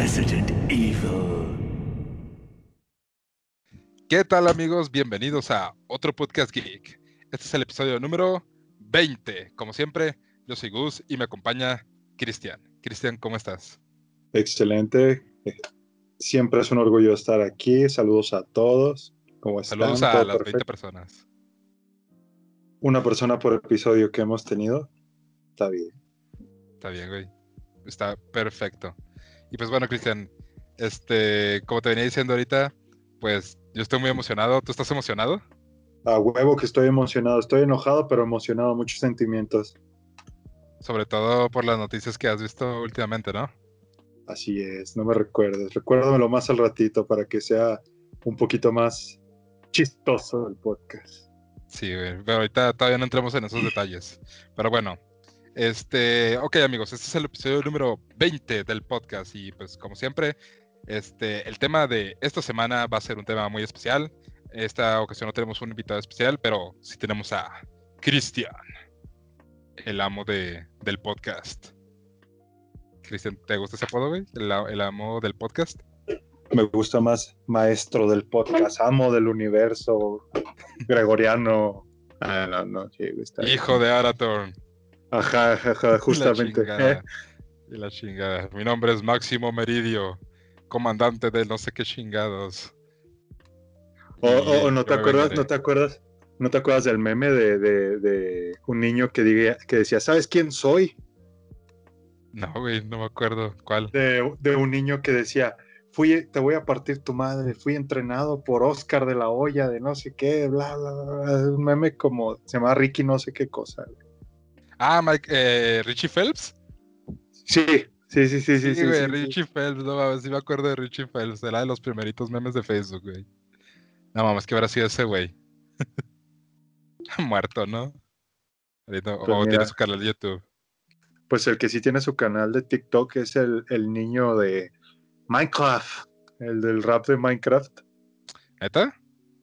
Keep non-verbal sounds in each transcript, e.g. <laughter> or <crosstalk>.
Resident Evil. ¿Qué tal amigos? Bienvenidos a otro podcast geek. Este es el episodio número 20. Como siempre, yo soy Gus y me acompaña Cristian. Cristian, ¿cómo estás? Excelente. Siempre es un orgullo estar aquí. Saludos a todos. ¿Cómo están? Saludos a ¿Todo las 20 perfecto? personas. Una persona por episodio que hemos tenido. Está bien. Está bien, güey. Está perfecto. Y pues bueno, Cristian, este, como te venía diciendo ahorita, pues yo estoy muy emocionado. ¿Tú estás emocionado? A huevo que estoy emocionado. Estoy enojado, pero emocionado. Muchos sentimientos. Sobre todo por las noticias que has visto últimamente, ¿no? Así es. No me recuerdes. Recuérdamelo más al ratito para que sea un poquito más chistoso el podcast. Sí. Pero ahorita todavía no entramos en esos detalles. Pero bueno, este, ok amigos, este es el episodio número 20 del podcast y pues como siempre, este, el tema de esta semana va a ser un tema muy especial. Esta ocasión no tenemos un invitado especial, pero sí tenemos a Cristian, el amo de, del podcast. Cristian, ¿te gusta ese apodo, güey? El, amo del podcast. Me gusta más maestro del podcast, amo del universo, gregoriano. Ah, no, no, sí, está. Hijo de Arathorn. Ajá, ajá, <laughs> justamente. Y la chingada. Y la chingada. Mi nombre es Máximo Meridio, comandante de no sé qué chingados. O, no te acuerdas, no te acuerdas, no te acuerdas del meme de, de- de un niño que diga, que decía, ¿sabes quién soy? No, güey, no me acuerdo cuál. De, de un niño que decía, fui, te voy a partir tu madre, fui entrenado por Oscar de la Hoya, de no sé qué, bla, bla, bla, bla. Un meme como, se llama Ricky no sé qué cosa. Ah, Mike, eh, Richie Phelps. Sí, sí, sí, sí, sí, sí. güey, sí, sí. Richie Phelps, no mames, sí me acuerdo de Richie Phelps. Era de los primeritos memes de Facebook, güey. No mames, que habrá sido ese güey. <laughs> Muerto, ¿no? Ahorita- Pues o tiene su canal de YouTube. Pues el que sí tiene su canal de TikTok es el, el niño de Minecraft, el del rap de Minecraft. ¿Neta?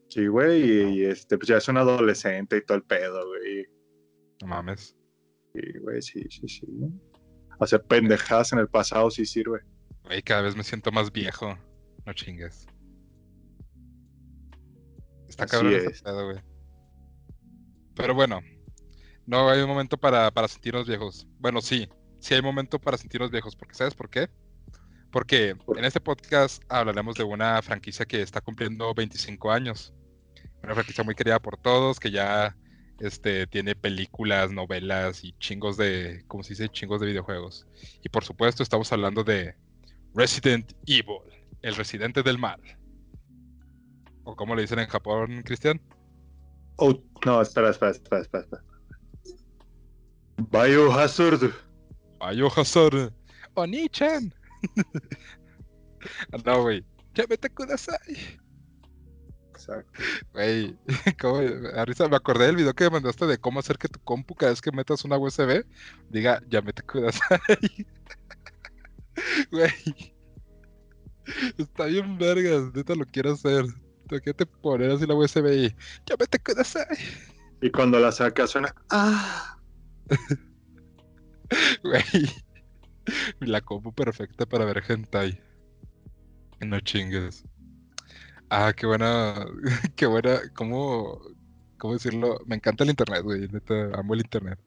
Sí, güey, y, y, este, pues ya es un adolescente y todo el pedo, güey. No mames. Güey, sí, sí, sí. Hacer pendejadas en el pasado sí sirve. Güey, cada vez me siento más viejo. No chingues. Está Así cabrón es. güey. Pero bueno, no hay un momento para, para sentirnos viejos. Bueno, sí, sí hay momento para sentirnos viejos, porque ¿sabes por qué? Porque ¿Por en este podcast hablaremos de una franquicia que está cumpliendo 25 años. Una franquicia muy querida por todos, que ya este, tiene películas, novelas y chingos de, ¿cómo se dice? Chingos de videojuegos. Y por supuesto estamos hablando de Resident Evil, el residente del mal. ¿O como le dicen en Japón, Cristian? Oh, no, espera, espera, espera, espera. espera. Biohazard. Biohazard. Oni-chan. <laughs> No, güey. Llámete Kudasai. Exacto. Güey, <laughs> me acordé del video que me mandaste de cómo hacer que tu compu cada vez que metas una USB diga llámete Kudasai. <laughs> Güey. Está bien vergas, neta lo quiero hacer. Tengo que poner así la USB y llámete Kudasai. Y cuando la saca suena. Ah. <laughs> Güey. La compu perfecta para ver hentai. No chingues. Ah, qué buena. <laughs> Qué buena. ¿Cómo, cómo decirlo? Me encanta el internet, güey. Neta, amo el internet.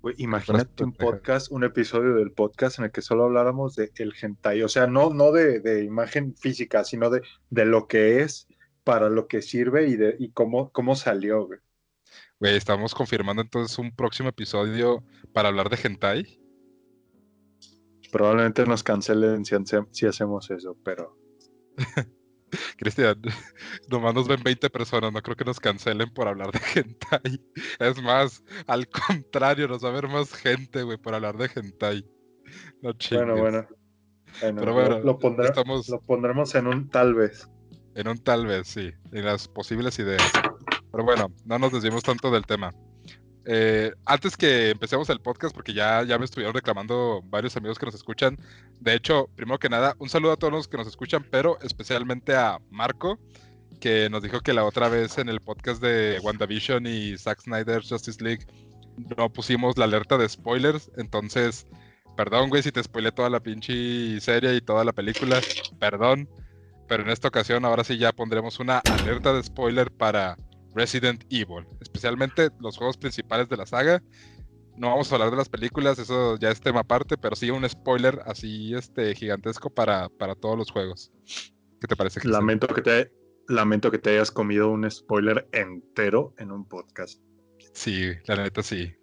Güey, imagínate un podcast, un episodio del podcast en el que solo habláramos de el hentai. O sea, no, no de, de imagen física, sino de, de lo que es, para lo que sirve y, de, y cómo, cómo salió, güey. Güey, estamos confirmando entonces un próximo episodio para hablar de hentai. Probablemente nos cancelen si hacemos eso, pero <laughs> <laughs> Cristian, <laughs> nomás nos ven 20 personas, no creo que nos cancelen por hablar de hentai. <laughs> Es más, al contrario, nos va a ver más gente, güey, por hablar de hentai. No chingues. bueno, bueno. Bueno, Pero bueno, lo, pondré- estamos- lo pondremos en un tal vez. En un tal vez, sí, en las posibles ideas. Pero bueno, no nos desviemos tanto del tema. Eh, antes que empecemos el podcast, porque ya, ya me estuvieron reclamando varios amigos que nos escuchan. De hecho, primero que nada, un saludo a todos los que nos escuchan, pero especialmente a Marco, que nos dijo que la otra vez en el podcast de WandaVision y Zack Snyder's Justice League no pusimos la alerta de spoilers. Entonces, Perdón, güey, si te spoilé toda la pinche serie y toda la película. Perdón. Pero en esta ocasión, ahora sí ya pondremos una alerta de spoiler para Resident Evil. Especialmente los juegos principales de la saga. No vamos a hablar de las películas, eso ya es tema aparte, pero sí un spoiler así este gigantesco para, para todos los juegos. ¿Qué te parece? Cristian? Lamento que te, lamento que te hayas comido un spoiler entero en un podcast. Sí, la neta sí.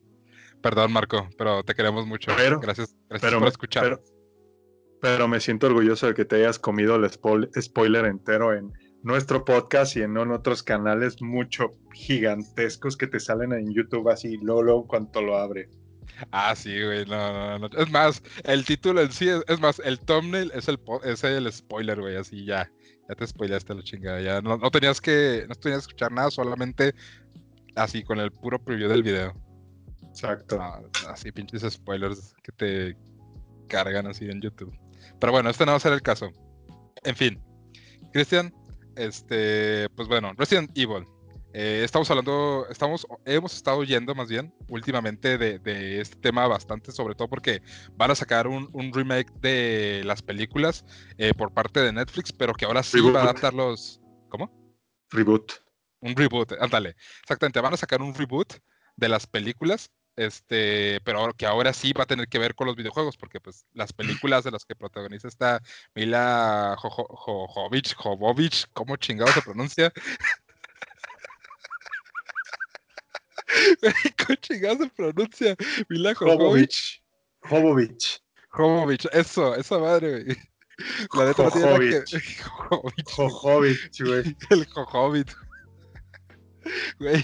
Perdón, Marco, pero te queremos mucho. Pero- gracias gracias Pero, por escuchar. pero, pero me siento orgulloso de que te hayas comido el spoil- spoiler entero en nuestro podcast y en, en otros canales mucho gigantescos que te salen en YouTube así, luego, luego cuanto lo abre. Ah, sí, güey, no, no, no. Es más, el título en sí, es, es más, el thumbnail es el, es el spoiler, güey, así ya. Ya te spoileaste la chingada, ya. No, no tenías que, no tenías que escuchar nada, solamente así, con el puro preview del video. Exacto. No, así pinches spoilers que te cargan así en YouTube. Pero bueno, este no va a ser el caso. En fin, Cristian, este, pues bueno, Resident Evil. Eh, estamos hablando, estamos, hemos estado oyendo más bien últimamente de, de este tema bastante, sobre todo porque van a sacar un, un remake de las películas eh, por parte de Netflix, pero que ahora sí va a Reboot. adaptar los. ¿Cómo? Reboot. Un reboot, ándale. Exactamente, van a sacar un reboot de las películas, este, pero que ahora sí va a tener que ver con los videojuegos, porque pues las películas de las que protagoniza esta Mila Jovovich, Jovovich, ¿cómo chingado se pronuncia? <laughs> ¿Cómo chingado se pronuncia? Mila Jovovich. Jovovich. Jovovich. Jovovich, eso, esa madre, güey. La neta no tiene nada que Jovovich. <laughs> Jovovich, Jovovich, güey. El Jojovit. Güey.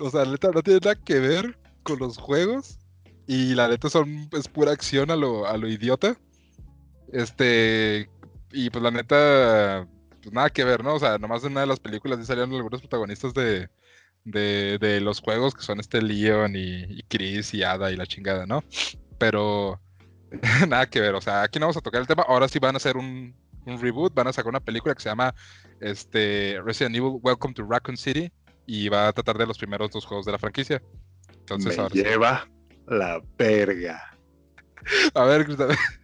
O sea, la neta no tiene nada que ver con los juegos. Y la neta son, es pura acción a lo, a lo idiota. Este. Y pues la neta. Pues nada que ver, ¿no? O sea, nomás en una de las películas sí salieron algunos protagonistas de, de, de los juegos, que son este Leon y, y Chris y Ada y la chingada, ¿no? Pero. <laughs> nada que ver, o sea, aquí no vamos a tocar el tema. Ahora sí van a hacer un, un reboot, van a sacar una película que se llama este, Resident Evil Welcome to Raccoon City y va a tratar de los primeros dos juegos de la franquicia. Entonces, Me ahora sí. lleva la verga. A ver. <laughs>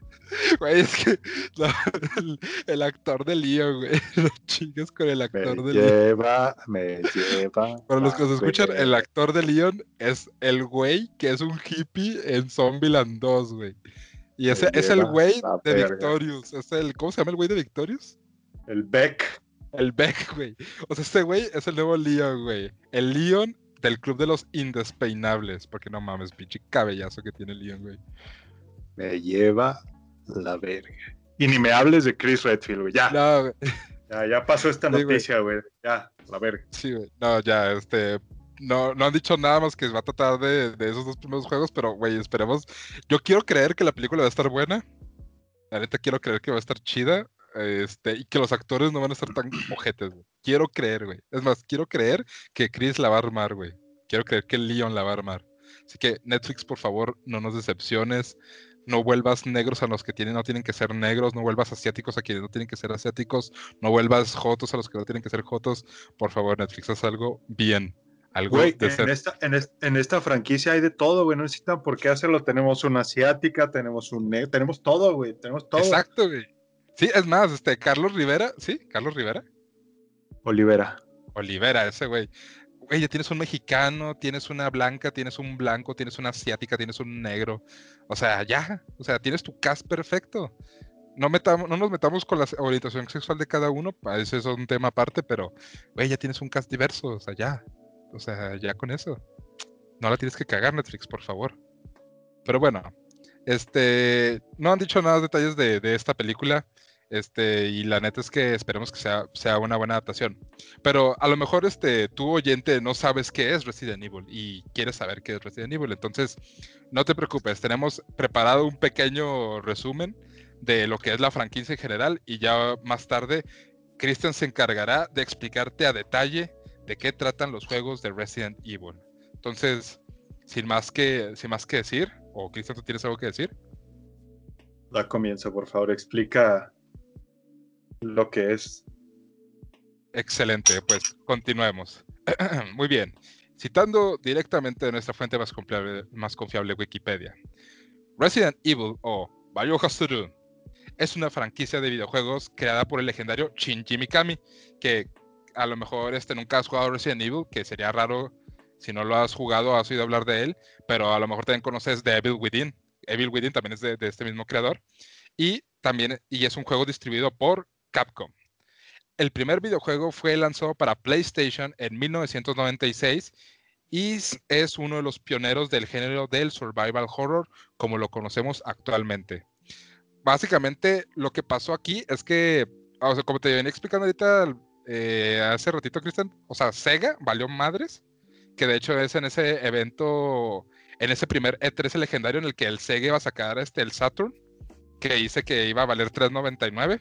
Güey, es que <laughs> no, el, el actor de Leon, güey. <laughs> No chingues con el Me actor de Leon. lleva, me lleva. Para los que nos escuchan, el actor de Leon es el güey que es un hippie en Zombieland 2, güey. Y ese es el güey de verga. Victorious. Es el, ¿Cómo se llama el güey de Victorious? El Beck. El Beck, <laughs> güey. O sea, este güey es el nuevo Leon, güey. El Leon del club de los indespeinables. Porque no mames, pinche cabellazo que tiene Leon, güey. Me lleva la verga. Y ni me hables de Chris Redfield, güey. Ya, No, güey. ya, ya pasó esta Sí, güey. noticia, güey. Ya, la verga. Sí, güey. No, ya, este. No, no han dicho nada más que va a tratar de, de esos dos primeros juegos, pero, güey, esperemos. Yo quiero creer que la película va a estar buena. La neta, quiero creer que va a estar chida. Este, y que los actores no van a estar tan ojetes, güey. Quiero creer, güey. Es más, quiero creer que Chris la va a armar, güey. Quiero creer que Leon la va a armar. Así que, Netflix, por favor, no nos decepciones. No vuelvas negros a los que tienen, no tienen que ser negros. No vuelvas asiáticos a quienes no tienen que ser asiáticos. No vuelvas jotos a los que no tienen que ser jotos. Por favor, Netflix, haz algo bien. Algo Güey, en decente. esta, en, es- en esta franquicia hay de todo, güey. No necesitan por qué hacerlo. Tenemos una asiática, tenemos un negro, tenemos todo, güey. Tenemos todo. Exacto, güey. Sí, es más, este, Carlos Rivera, ¿sí? Carlos Rivera. Olivera. Olivera, ese güey. Güey, ya tienes un mexicano, tienes una blanca, tienes un blanco, tienes una asiática, tienes un negro. O sea, ya. O sea, tienes tu cast perfecto. No, metamos, no nos metamos con la orientación sexual de cada uno, ese es un tema aparte, pero, güey, ya tienes un cast diverso, o sea, ya. O sea, ya con eso. No la tienes que cagar, Netflix, por favor. Pero bueno, este, no han dicho nada detalles de, de esta película. Este, y la neta es que esperemos que sea, sea una buena adaptación. Pero a lo mejor este, tú oyente no sabes qué es Resident Evil y quieres saber qué es Resident Evil. Entonces, no te preocupes, tenemos preparado un pequeño resumen de lo que es la franquicia en general y ya más tarde Christian se encargará de explicarte a detalle de qué tratan los juegos de Resident Evil. Entonces, sin más que, sin más que decir, o Christian, ¿tú tienes algo que decir? Da comienzo, por favor. Explica lo que es. Excelente, pues continuemos. <clears throat> Muy bien. Citando directamente de nuestra fuente más confiable, más confiable, Wikipedia. Resident Evil o Biohazard es una franquicia de videojuegos creada por el legendario Shinji Mikami, que a lo mejor este, nunca has jugado Resident Evil, que sería raro si no lo has jugado, has oído hablar de él, pero a lo mejor también conoces The Evil Within. Evil Within también es de, de este mismo creador. Y también y es un juego distribuido por Capcom. El primer videojuego fue lanzado para PlayStation en 1996 y es uno de los pioneros del género del survival horror como lo conocemos actualmente. Básicamente lo que pasó aquí es que, o sea, como te venía explicando ahorita eh, hace ratito, Cristian, o sea, Sega valió madres, que de hecho es en ese evento, en ese primer E3 legendario en el que el Sega iba a sacar este, el Saturn, que dice que iba a valer 3.99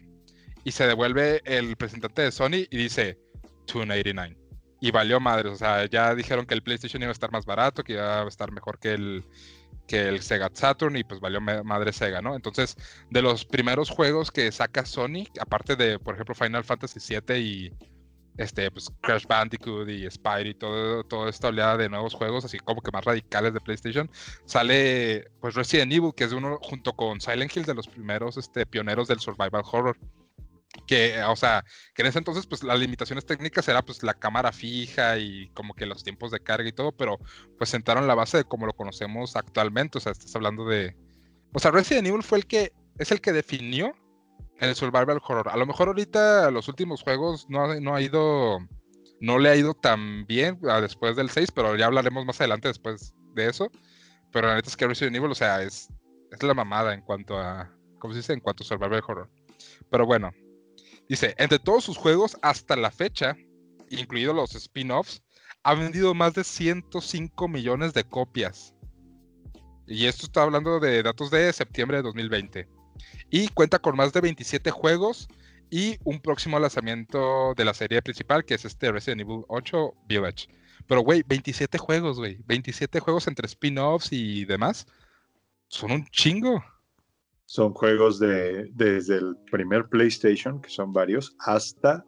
y se devuelve el representante de Sony y dice 2.89 y valió madres, o sea, ya dijeron que el PlayStation iba a estar más barato, que iba a estar mejor que el que el Sega Saturn y pues valió madre Sega, ¿no? Entonces, de los primeros juegos que saca Sony, aparte de, por ejemplo, Final Fantasy VII y este, pues Crash Bandicoot y Spyro todo, toda esta oleada de nuevos juegos, así como que más radicales de PlayStation, sale pues Resident Evil, que es uno junto con Silent Hill de los primeros este, pioneros del survival horror. Que, o sea, que en ese entonces, pues las limitaciones técnicas era pues la cámara fija y como que los tiempos de carga y todo, pero pues sentaron la base de como lo conocemos actualmente. O sea, estás hablando de. O sea, Resident Evil fue el que. Es el que definió el survival horror. A lo mejor ahorita los últimos juegos no, no ha ido, no le ha ido tan bien después del 6, pero ya hablaremos más adelante después de eso. Pero la neta es que Resident Evil, o sea, es, es la mamada en cuanto a, ¿cómo se dice? En cuanto a survival horror. Pero bueno, dice, entre todos sus juegos hasta la fecha, incluidos los spin-offs, ha vendido más de 105 millones de copias. Y esto está hablando de datos de septiembre de 2020 y cuenta con más de 27 juegos y un próximo lanzamiento de la serie principal que es este Resident Evil 8 Village. Pero, güey, 27 juegos, güey. 27 juegos entre spin-offs y demás. Son un chingo. Son juegos de desde el primer PlayStation, que son varios, hasta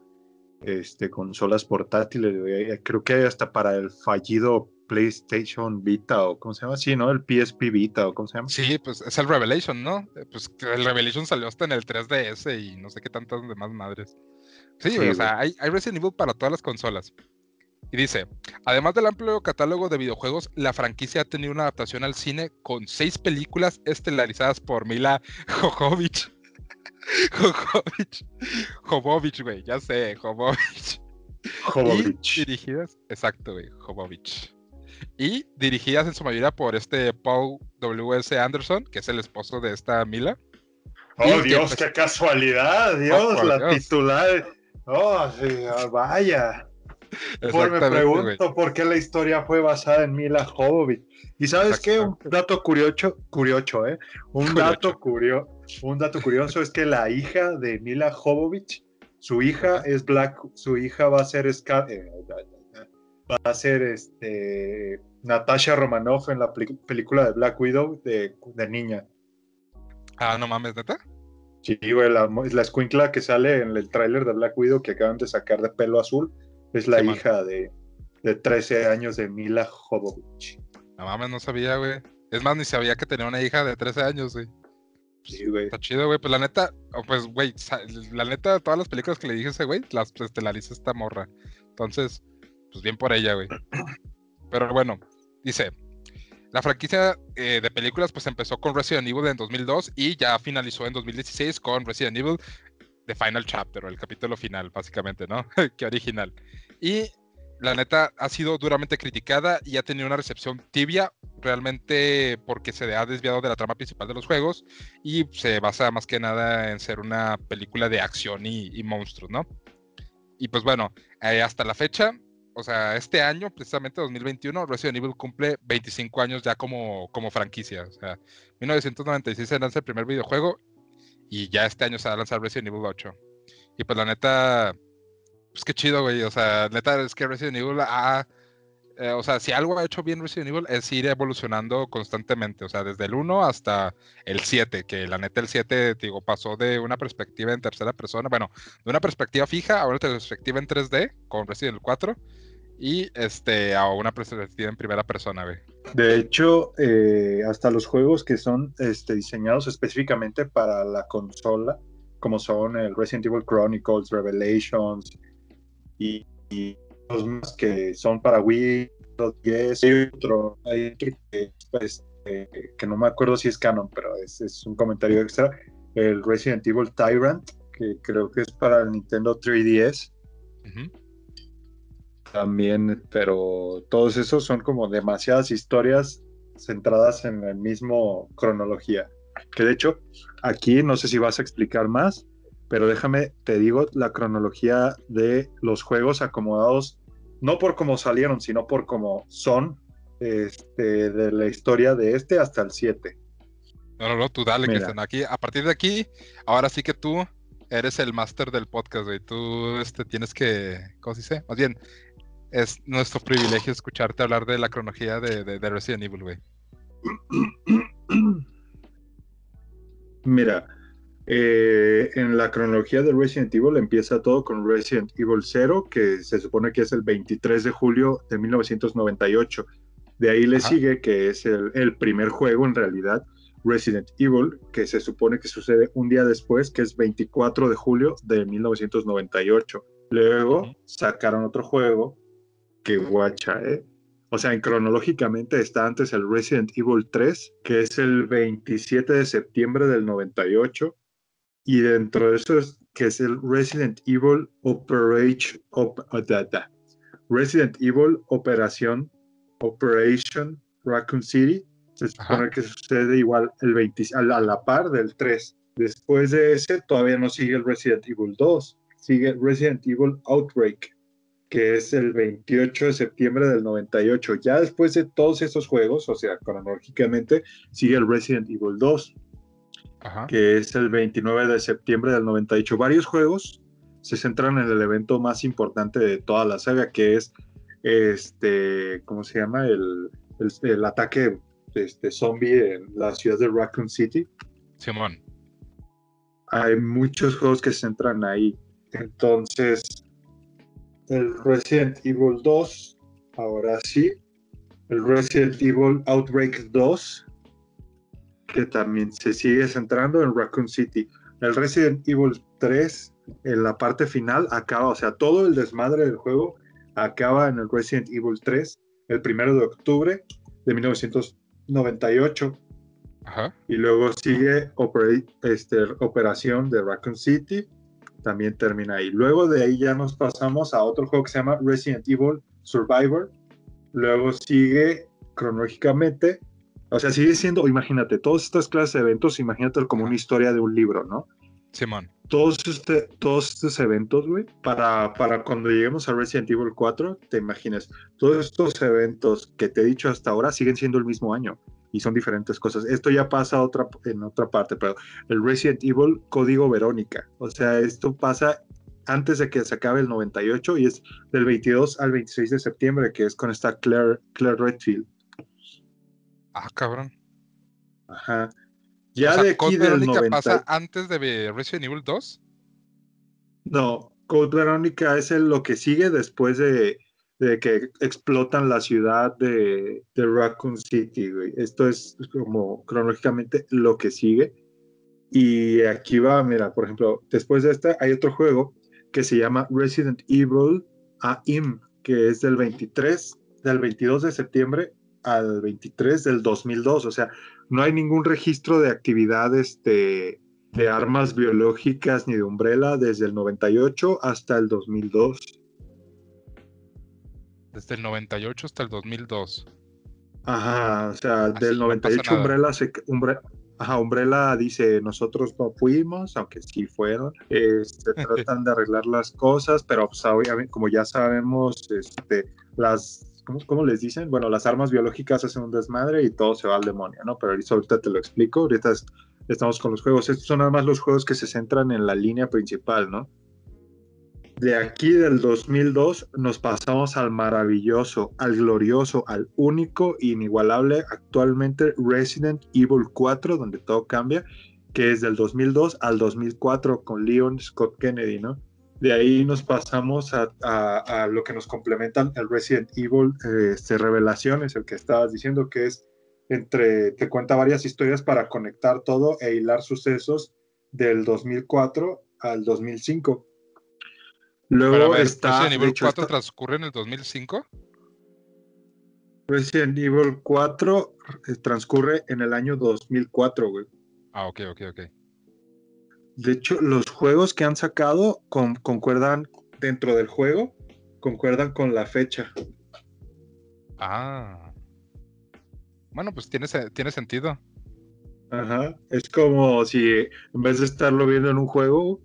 este, consolas portátiles. Creo que hasta para el fallido PlayStation Vita o cómo se llama así, ¿no? El PSP Vita o cómo se llama. Sí, pues es el Revelation, ¿no? Eh, pues el Revelation salió hasta en el 3DS y no sé qué tantas demás madres. Sí, o sea, hay, hay, Resident Evil para todas las consolas. Y dice, además del amplio catálogo de videojuegos, la franquicia ha tenido una adaptación al cine con seis películas estelarizadas por Mila Jovovich. <laughs> Jovovich. Jovovich, güey, ya sé, Jovovich. Jovovich. dirigidas, exacto, güey, Jovovich y dirigidas en su mayoría por este Paul W.S. Anderson, que es el esposo de esta Mila. Oh, Dios, pues qué casualidad, Dios, la titular. Oh, sí, ah, vaya. Por me pregunto por qué la historia fue basada en Mila Jovovich. Y sabes qué, un dato curioso, curioso, ¿eh? Un dato curioso, un dato curioso es que la hija de Mila Jovovich, su hija es Black, su hija va a ser Scar eh, va a ser este Natasha Romanoff en la película de Black Widow de, niña. Ah, no mames, ¿neta? Sí, güey, la, la escuincla que sale en el tráiler de Black Widow que acaban de sacar de pelo azul es la hija de, de 13 años de Mila Jovovich. No mames, no sabía, güey. Es más, ni sabía que tenía una hija de 13 años, güey. Sí, güey. Está chido, güey. Pues la neta, oh, pues, güey, la neta, todas las películas que le dije a ese güey, las estelariza esta morra. Entonces, pues bien por ella, güey. Pero bueno, dice, la franquicia eh, de películas pues empezó con Resident Evil en 2002 y ya finalizó en 2016 con Resident Evil The Final Chapter, o el capítulo final, básicamente, ¿no? <laughs> Qué original. Y la neta ha sido duramente criticada y ha tenido una recepción tibia, realmente porque se ha desviado de la trama principal de los juegos y se basa más que nada en ser una película de acción y, monstruos, ¿no? Y pues bueno, eh, hasta la fecha o sea, este año, precisamente 2021, Resident Evil cumple 25 años ya como, como franquicia. O sea, 1996 se lanza el primer videojuego y ya este año se va a lanzar Resident Evil 8. Y pues la neta, pues qué chido, güey. O sea, neta es que Resident Evil ha... Eh, o sea, si algo ha hecho bien Resident Evil es ir evolucionando constantemente, o sea, desde el 1 hasta el 7, que la neta el 7, digo, pasó de una perspectiva en tercera persona, bueno, de una perspectiva fija a una perspectiva en 3D con Resident Evil 4, y este a una perspectiva en primera persona, güey. De hecho, eh, hasta los juegos que son este, diseñados específicamente para la consola, como son el Resident Evil Chronicles, Revelations y, y los más que son para Wii, yes, hay otro, hay que, pues, eh, que no me acuerdo si es canon, pero es, es, un comentario extra, el Resident Evil Tyrant, que creo que es para el Nintendo 3DS. Uh -huh también, pero todos esos son como demasiadas historias centradas en la mismo cronología. Que de hecho, aquí no sé si vas a explicar más, pero déjame, te digo la cronología de los juegos acomodados, no por cómo salieron, sino por cómo son este, de la historia de este hasta el 7. No, no, no, tú dale, Mira. que están aquí. A partir de aquí, ahora sí que tú eres el máster del podcast, güey. Tú este, tienes que, ¿cómo se dice? Más bien, es nuestro privilegio escucharte hablar de la cronología de, de, de Resident Evil, güey. Mira, eh, en la cronología de Resident Evil empieza todo con Resident Evil 0, que se supone que es el 23 de julio de 1998. De ahí le Ajá. sigue que es el, el, primer juego en realidad, Resident Evil, que se supone que sucede un día después, que es 24 de julio de 1998. Luego sacaron otro juego que guacha, ¿eh? O sea, en cronológicamente está antes el Resident Evil 3, que es el 27 de septiembre del 98, y dentro de eso es que es el Resident Evil Operation, op. Resident Evil Operación Operation Raccoon City, se supone Ajá. que sucede igual el 20, a la, a la par del 3. Después de ese todavía no sigue el Resident Evil 2, sigue Resident Evil Outbreak, que es el 28 de septiembre del 98. Ya después de todos estos juegos, o sea, cronológicamente, sigue el Resident Evil 2, Ajá. que es el 29 de septiembre del 98. Varios juegos se centran en el evento más importante de toda la saga, que es este, ¿cómo se llama? El, el, el ataque este, zombie en la ciudad de Raccoon City. Simón. Hay muchos juegos que se centran ahí. Entonces, el Resident Evil 2, ahora sí, el Resident Evil Outbreak 2, que también se sigue centrando en Raccoon City. El Resident Evil 3, en la parte final, acaba, o sea, todo el desmadre del juego acaba en el Resident Evil 3, el primero de octubre de 1998. Ajá. Y luego sigue Oper este, Operación de Raccoon City, también termina ahí. Luego de ahí ya nos pasamos a otro juego que se llama Resident Evil Survivor. Luego sigue cronológicamente, o sea, sigue siendo, imagínate, todas estas clases de eventos, imagínate como una historia de un libro, ¿no? Simón. Todos, este, todos estos eventos, güey, para, para cuando lleguemos a Resident Evil 4, te imaginas, todos estos eventos que te he dicho hasta ahora siguen siendo el mismo año y son diferentes cosas. Esto ya pasa otra, en otra parte, pero el Resident Evil Código Verónica, o sea, esto pasa antes de que se acabe el 98 y es del 22 al 26 de septiembre, que es con esta Claire, Claire Redfield. Ah, cabrón. Ajá. Ya o sea, de aquí ¿Code del Verónica 90... pasa antes de Resident Evil 2? No, Code Verónica es el, lo que sigue después de, de que explotan la ciudad de, de Raccoon City, güey. Esto es como cronológicamente lo que sigue. Y aquí va, mira, por ejemplo, después de esta hay otro juego que se llama Resident Evil AIM, que es del 23, del 22 de septiembre al 23 del 2002. O sea, no hay ningún registro de actividades de, de armas biológicas ni de Umbrella desde el 98 hasta el 2002. Desde el 98 hasta el 2002. Ajá, o sea, Así del no 98 pasa nada. Umbrella, se, Umbre- ajá, Umbrella dice, nosotros no fuimos, aunque sí fueron, este, <laughs> tratan de arreglar las cosas, pero pues, como ya sabemos, este, las, ¿cómo, cómo les dicen? Bueno, las armas biológicas hacen un desmadre y todo se va al demonio, ¿no? Pero ahorita te lo explico, ahorita es- estamos con los juegos, estos son nada más los juegos que se centran en la línea principal, ¿no? De aquí del 2002 nos pasamos al maravilloso, al glorioso, al único, inigualable actualmente Resident Evil 4, donde todo cambia, que es del 2002 al 2004 con Leon Scott Kennedy, ¿no? De ahí nos pasamos a, lo que nos complementan el Resident Evil este, Revelaciones, el que estabas diciendo que es entre, te cuenta varias historias para conectar todo e hilar sucesos del 2004 al 2005. Luego ver, está, Resident de Evil hecho, 4 está- transcurre en el 2005. Resident Evil 4 eh, transcurre en el año 2004, güey. Ah, ok, ok, ok. De hecho, los juegos que han sacado con- concuerdan dentro del juego, concuerdan con la fecha. Ah. Bueno, pues tiene, tiene sentido. Ajá. Es como si en vez de estarlo viendo en un juego,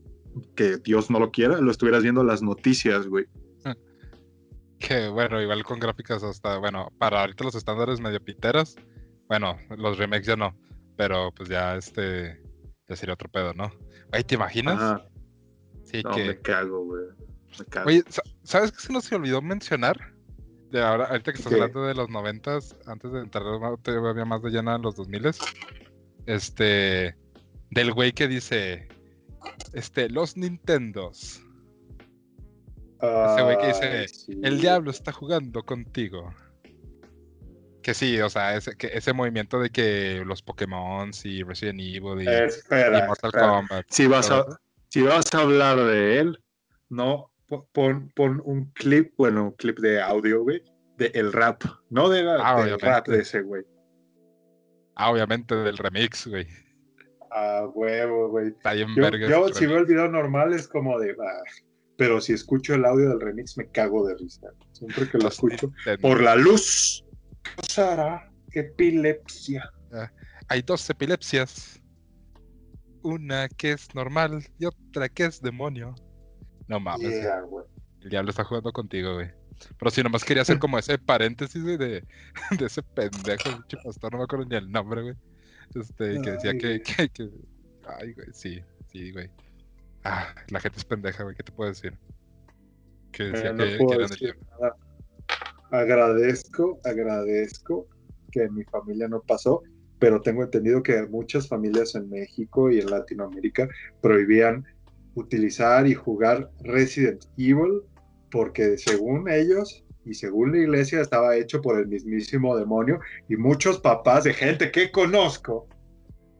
que Dios no lo quiera, lo estuvieras viendo las noticias, güey. Que bueno, igual con gráficas hasta, bueno, para ahorita los estándares medio piteras. Bueno, los remakes ya no. Pero pues ya este. Ya sería otro pedo, ¿no? Oye, ¿te imaginas? Ajá. Sí, No, que. me cago, güey. Me cago. Oye, sa- ¿sabes qué se nos olvidó mencionar? De ahora, ahorita que estás ¿Qué? hablando de los noventas, antes de entrar todavía más de llena en los 2000 este, del güey que dice, este, los Nintendos, ese güey que dice, sí. el diablo está jugando contigo. Que sí, o sea, ese, que ese movimiento de que los Pokémon y Resident Evil y, Eh, y Mortal espera. Kombat. Si vas, a, si vas a hablar de él, no, po- pon, pon un clip, bueno, un clip de audio, güey, de el rap, no de la, Ah, del obviamente. rap de ese, güey. Ah, obviamente del remix, güey. A huevo, güey. Está bien Yo, verga yo ese si veo el video normal es como de, ah, pero si escucho el audio del remix me cago de risa. Siempre que lo escucho. Por la luz. ¿Qué pasará? ¡Qué epilepsia! hay dos epilepsias. Una que es normal y otra que es demonio. No mames. Yeah, el diablo está jugando contigo, güey. Pero si nomás quería hacer como ese paréntesis, güey, de, <laughs> de ese pendejo, pastor, no me acuerdo ni el nombre, güey. Este, que decía Ay, que, que, que- Ay, güey, sí, sí, güey. Ah, la gente es pendeja, güey, ¿qué te puedo decir? Que decía Eh, no que, que puedo del decir nada. Agradezco, agradezco que en mi familia no pasó, pero tengo entendido que muchas familias en México y en Latinoamérica prohibían utilizar y jugar Resident Evil porque según ellos y según la iglesia estaba hecho por el mismísimo demonio y muchos papás de gente que conozco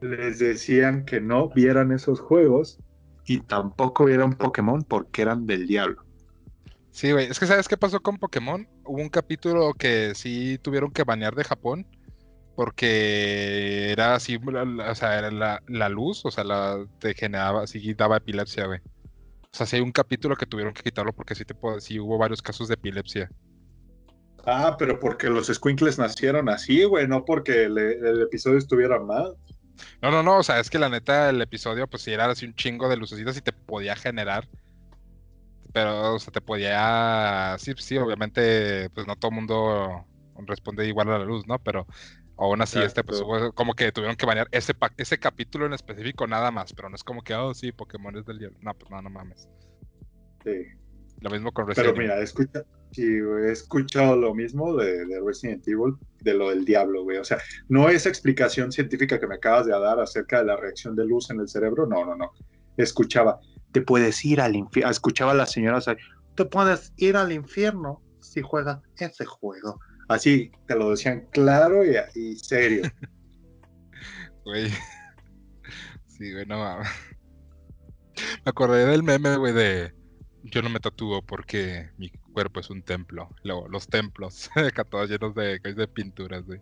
les decían que no vieran esos juegos y tampoco vieran Pokémon porque eran del diablo. Sí, güey, es que ¿sabes qué pasó con Pokémon? Hubo un capítulo que sí tuvieron que banear de Japón porque era así, o sea, era la, la luz, o sea, la te generaba, sí daba epilepsia, güey. O sea, sí hay un capítulo que tuvieron que quitarlo porque sí, te, sí hubo varios casos de epilepsia. Ah, pero porque los squinkles nacieron así, güey, no porque el, el episodio estuviera mal. No, no, no, o sea, es que la neta el episodio pues sí era así un chingo de lucecitas y te podía generar. Pero, o sea, te podía... Sí, sí, obviamente, pues no todo el mundo responde igual a la luz, ¿no? Pero aún así, este, pues hubo como que tuvieron que banear ese, ese capítulo en específico nada más, pero no es como que, oh, sí, Pokémon es del diablo. No, pues no, no mames. Sí. Lo mismo con Pero Resident Evil. mira, escucha, sí, he escuchado lo mismo de, de Resident Evil, de lo del diablo, güey. O sea, no esa explicación científica que me acabas de dar acerca de la reacción de luz en el cerebro, no, no, no. Escuchaba, te puedes ir al infierno. Escuchaba a las señoras, ahí, te puedes ir al infierno si juegas ese juego. Así te lo decían claro y, y serio. <laughs> Güey. Sí, güey, no mames. Me acordé del meme, güey, de yo no me tatúo porque mi cuerpo es un templo. Luego, los templos, <laughs> acá todos llenos de, de pinturas, güey.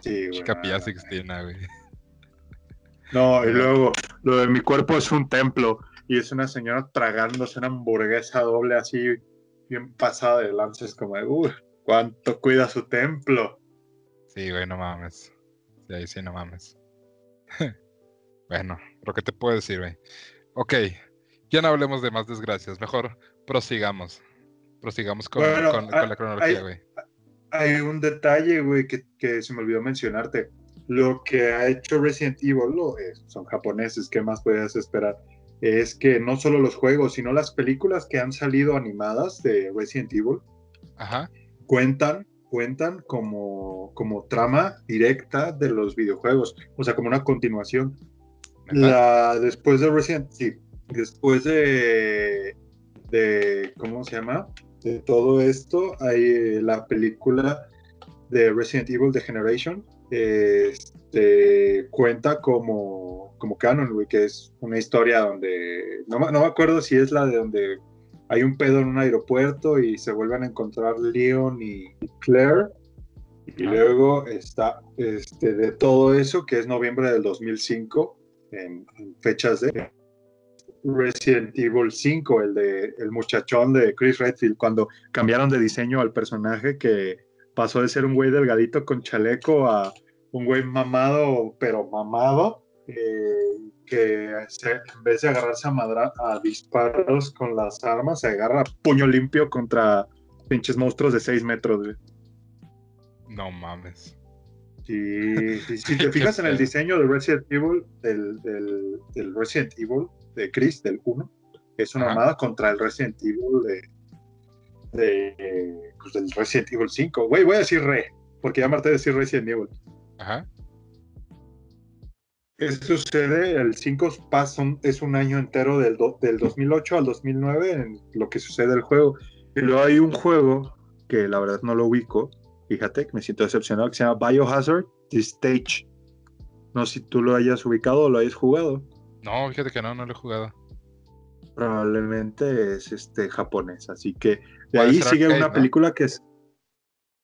Sí, güey. Capilla Sixtina, güey. No, y luego lo de mi cuerpo es un templo y es una señora tragándose una hamburguesa doble así, bien pasada de lances, como de, uy, cuánto cuida su templo. Sí, güey, no mames. Sí, ahí sí, no mames. <laughs> bueno, lo que te puedo decir, güey. Ok, ya no hablemos de más desgracias. Mejor prosigamos. Prosigamos con, Bueno, con- con ah, la cronología, güey. Hay un detalle, güey, que, que se me olvidó mencionarte. Lo que ha hecho Resident Evil, lo, eh, son japoneses, ¿qué más podías esperar? Es que no solo los juegos, sino las películas que han salido animadas de Resident Evil, Ajá. cuentan, cuentan como, como trama directa de los videojuegos, o sea, como una continuación. La, después de Resident sí, después de de, ¿cómo se llama? De todo esto, hay eh, la película de Resident Evil The Generation, este, cuenta como, como canon, güey, que es una historia donde, no, me- no me acuerdo si es la de donde hay un pedo en un aeropuerto y se vuelven a encontrar Leon y Claire. Y Ah. luego está este, de todo eso, que es noviembre del 2005, en, en fechas de Resident Evil 5, el de el muchachón de Chris Redfield, cuando cambiaron de diseño al personaje que pasó de ser un güey delgadito con chaleco a un güey mamado, pero mamado, eh, que se- en vez de agarrarse a, madra- a disparos con las armas, se agarra a puño limpio contra pinches monstruos de 6 metros. güey. No mames. Sí, sí, si te fijas en el <laughs> diseño de Resident Evil, del, del, del Resident Evil de Chris, del 1, es una Ajá. armada contra el Resident Evil de, de pues, del Resident Evil 5. Güey, voy a decir re, porque ya me harté de decir Resident Evil. Ajá. Eso sucede, el 5 pasa un- es un año entero del, do- del 2008 al 2009 en lo que sucede el juego. Y luego hay un juego que la verdad no lo ubico, fíjate, que me siento decepcionado, que se llama Biohazard The Stage. No sé si tú lo hayas ubicado o lo hayas jugado. No, fíjate que no, no lo he jugado. Probablemente es este japonés, así que de ahí sigue arcade, una ¿no? película que es,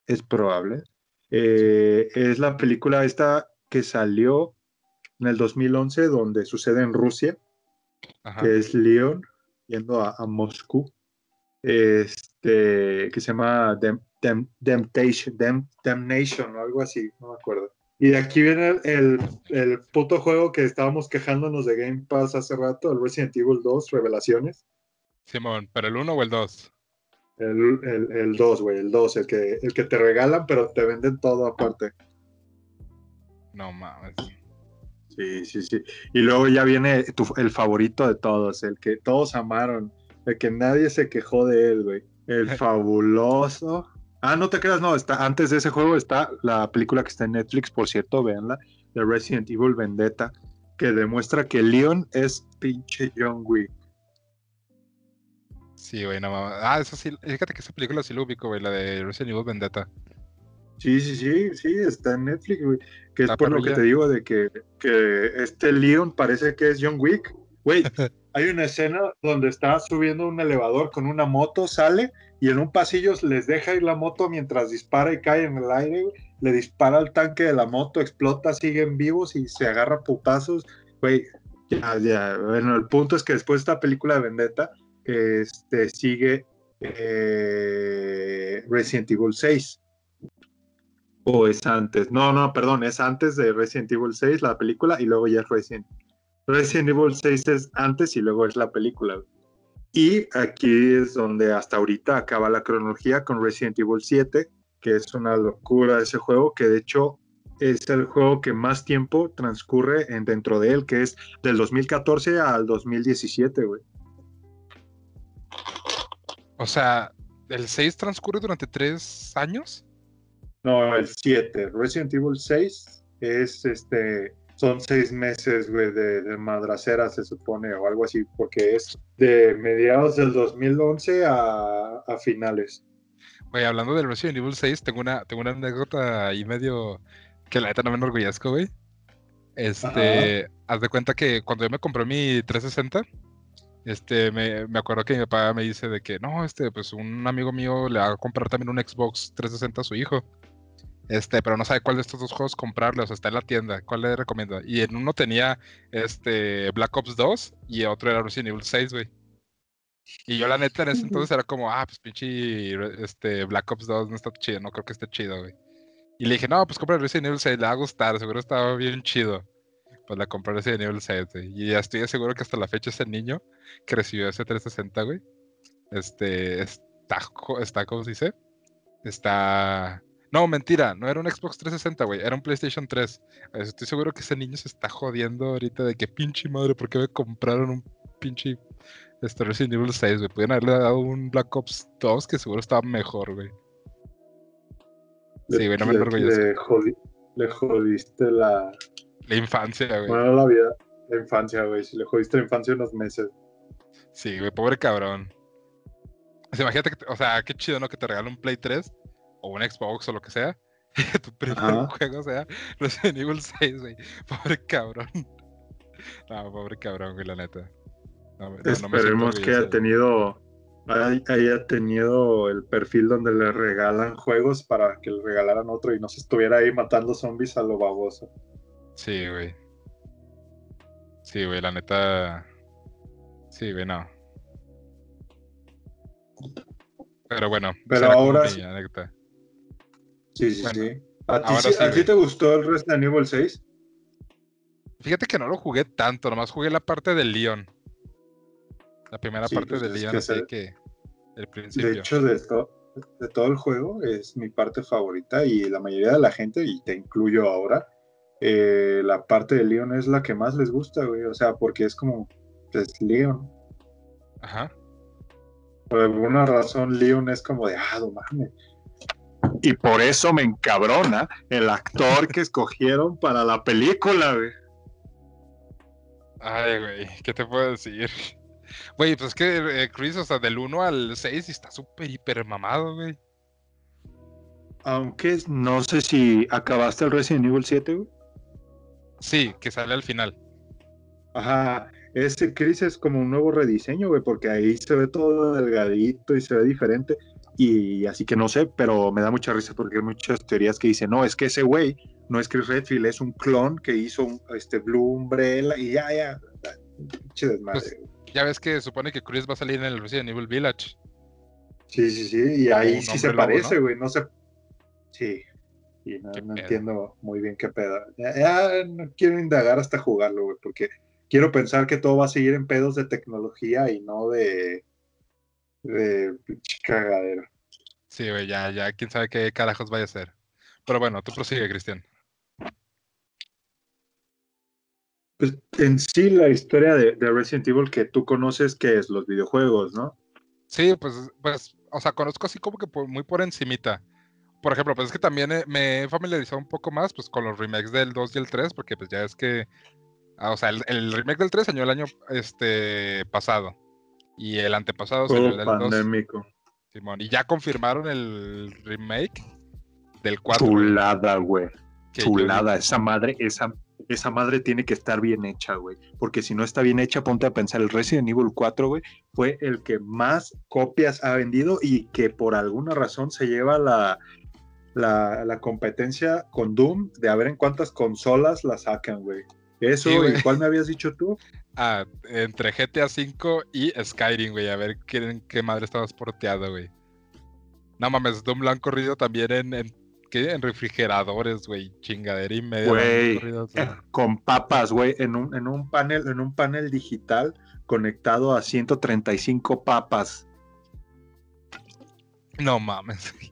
es probable. Eh, es la película esta que salió en el 2011, donde sucede en Rusia, Ajá. que es Leon yendo a, a Moscú, este, que se llama Dem- Dem- Temptation, Dem- Damnation o algo así, no me acuerdo. Y de aquí viene el, el, puto juego que estábamos quejándonos de Game Pass hace rato, el Resident Evil 2, Revelaciones. Simón, ¿pero el 1 o el 2? El, el, el 2, güey, el 2, el que, el que te regalan, pero te venden todo aparte. No mames. Sí, sí, sí. Y luego ya viene tu- el favorito de todos, el que todos amaron, el que nadie se quejó de él, güey. El <laughs> fabuloso. Ah, no te creas, no, está, antes de ese juego está la película que está en Netflix, por cierto, véanla, de Resident Evil Vendetta, que demuestra que Leon es pinche John Wick. Sí, güey, no mames. Ah, eso sí, fíjate que esa película sí lo ubico, güey, la de Resident Evil Vendetta. Sí, sí, sí, sí, está en Netflix, güey. Que es por lo que te digo de que, que este Leon parece que es John Wick. Güey, <laughs> hay una escena donde está subiendo un elevador con una moto, sale y en un pasillo les deja ir la moto mientras dispara y cae en el aire. Le dispara al tanque de la moto, explota, siguen vivos y se agarra putazos. Güey, ya, ya. Bueno, el punto es que después de esta película de Vendetta, este, sigue eh, Resident Evil 6. ¿O es antes? No, no, perdón, es antes de Resident Evil 6, la película, y luego ya es Resident. Resident Evil 6 es antes y luego es la película. Y aquí es donde hasta ahorita acaba la cronología con Resident Evil 7, que es una locura ese juego, que de hecho es el juego que más tiempo transcurre en, dentro de él, que es del 2014 al 2017, güey. O sea, ¿el 6 transcurre durante 3 años? No, el 7. Resident Evil 6 es este. Son seis meses, güey, de, de madracera, se supone, o algo así, porque es de mediados del 2011 a, a finales. Güey, hablando del Resident Evil 6, tengo una, tengo una anécdota ahí medio que la neta no me enorgullezco, güey. Este, haz de cuenta que cuando yo me compré mi 360, este, me, me acuerdo que mi papá me dice de que, no, este, pues un amigo mío le va a comprar también un Xbox 360 a su hijo. Este, pero no sabe cuál de estos dos juegos comprarle, o sea, está en la tienda, ¿cuál le recomienda? Y en uno tenía, este, Black Ops 2 y otro era Resident Evil 6, güey. Y yo la neta en ese entonces era como, ah, pues pinche este, Black Ops 2 no está chido, no creo que esté chido, güey. Y le dije, no, pues compra Resident Evil 6, le va a gustar, seguro estaba bien chido. Pues la compré Resident Evil 6, güey. Y ya estoy seguro que hasta la fecha ese niño que recibió ese 360, güey, este, está, está, ¿cómo se dice? Está... No, mentira, no era un Xbox 360, güey, era un PlayStation 3. Estoy seguro que ese niño se está jodiendo ahorita de que pinche madre, ¿por qué me compraron un pinche este Resident Evil 6, güey? Pudieron haberle dado un Black Ops 2 que seguro estaba mejor, güey. Sí, güey, no me Le- enorgullezco. le, jodi- le jodiste la. La infancia, güey. Bueno, la vida, la infancia, güey. Si le jodiste la infancia unos meses. Sí, güey, pobre cabrón. O sea, imagínate, que o sea, qué chido, ¿no? Que te regale un Play 3 o un Xbox o lo que sea. <laughs> Tu primer Ajá. juego sea Resident Evil 6, güey. <laughs> Pobre cabrón. <laughs> No, pobre cabrón, güey, la neta. No, no- no Esperemos que haya tenido hay- haya tenido el perfil donde le regalan juegos para que le regalaran otro y no se estuviera ahí matando zombies a lo baboso. Sí, güey. Sí, güey, la neta. Sí, güey, no. Pero bueno, Pero ahora sí. anécdota. Sí, sí, Bueno, sí. ¿A ti, ahora sí- a ti te gustó el Resident Evil 6? Fíjate que no lo jugué tanto, nomás jugué la parte del Leon. La primera Sí, parte pues, del es Leon, que así ese- que. El principio. De hecho, de, to- de todo el juego es mi parte favorita y la mayoría de la gente, y te incluyo ahora, eh, la parte de Leon es la que más les gusta, güey. O sea, porque es como, pues, Leon. Ajá. Por alguna razón, Leon es como de, ah, no mames. Y por eso me encabrona el actor que escogieron para la película, güey. Ay, güey, ¿qué te puedo decir? Güey, pues es que eh, Chris, o sea, del 1 al 6 está súper, hiper mamado, güey. Aunque No sé si acabaste el Resident Evil 7, güey. Sí, que sale al final. Ajá, ese Chris es como un nuevo rediseño, güey, porque ahí se ve todo delgadito y se ve diferente. Y así que no sé, pero me da mucha risa porque hay muchas teorías que dicen, no, es que ese güey no es Chris Redfield, es un clon que hizo un, este Blue Umbrella y ya, ya. Pinche desmadre, Pues-. Ya ves que supone que Chris va a salir en el Resident Evil Village. Sí, sí, sí, y ahí sí se lobo, parece, ¿no? güey, no sé. Sí, y no, no entiendo muy bien qué pedo. Ya, ya no quiero indagar hasta jugarlo, güey, porque quiero pensar que todo va a seguir en pedos de tecnología y no de, de pinche cagadero. Sí, güey, ya, ya, quién sabe qué carajos vaya a ser. Pero bueno, tú prosigue, Cristian. Pues en sí la historia de, de Resident Evil que tú conoces que es los videojuegos, ¿no? Sí, pues, pues, o sea, conozco así como que por- muy por encimita. Por ejemplo, pues es que también eh, me he familiarizado un poco más pues con los remakes del 2 y el 3, porque pues ya es que, ah, o sea, el, el remake del 3 salió el año este pasado y el antepasado salió el Juego del 2, pandémico. Simón, y ya confirmaron el remake del 4. Chulada, güey. Chulada. Esa madre, esa, esa madre tiene que estar bien hecha, güey. Porque si no está bien hecha, ponte a pensar, el Resident Evil 4, güey, Fue el que más copias ha vendido y que por alguna razón se lleva la, la, la competencia con Doom de a ver en cuántas consolas la sacan, güey. Eso, Sí. ¿y cuál me habías dicho tú? Ah, entre GTA V y Skyrim, güey. A ver qué, qué madre estabas porteado, güey. No mames, Doom lo han corrido también en, en, ¿qué? en refrigeradores, güey. Chingadera y media. Güey, corrido, eh, con papas, güey. En un, en un panel, en un panel digital conectado a 135 papas. No mames. güey.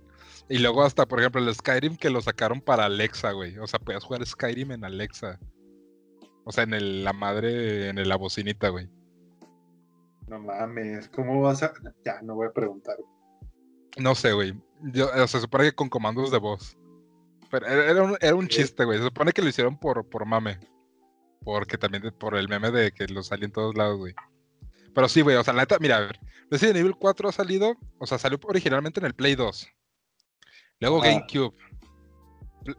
Y luego hasta, por ejemplo, el Skyrim que lo sacaron para Alexa, güey. O sea, podías jugar Skyrim en Alexa. O sea, en el- la madre, en la bocinita, güey. No mames, ¿cómo vas a...? Ya, no voy a preguntar. No sé, güey. Yo, o sea, se supone que con comandos de voz. Pero era era un, era un chiste, güey. Se supone que lo hicieron por, por mame. Porque también por el meme de que lo salió en todos lados, güey. Pero sí, güey. O sea, la neta, mira, a ver. Resident Evil 4 ha salido. O sea, salió originalmente en el Play 2. Luego Ajá. GameCube.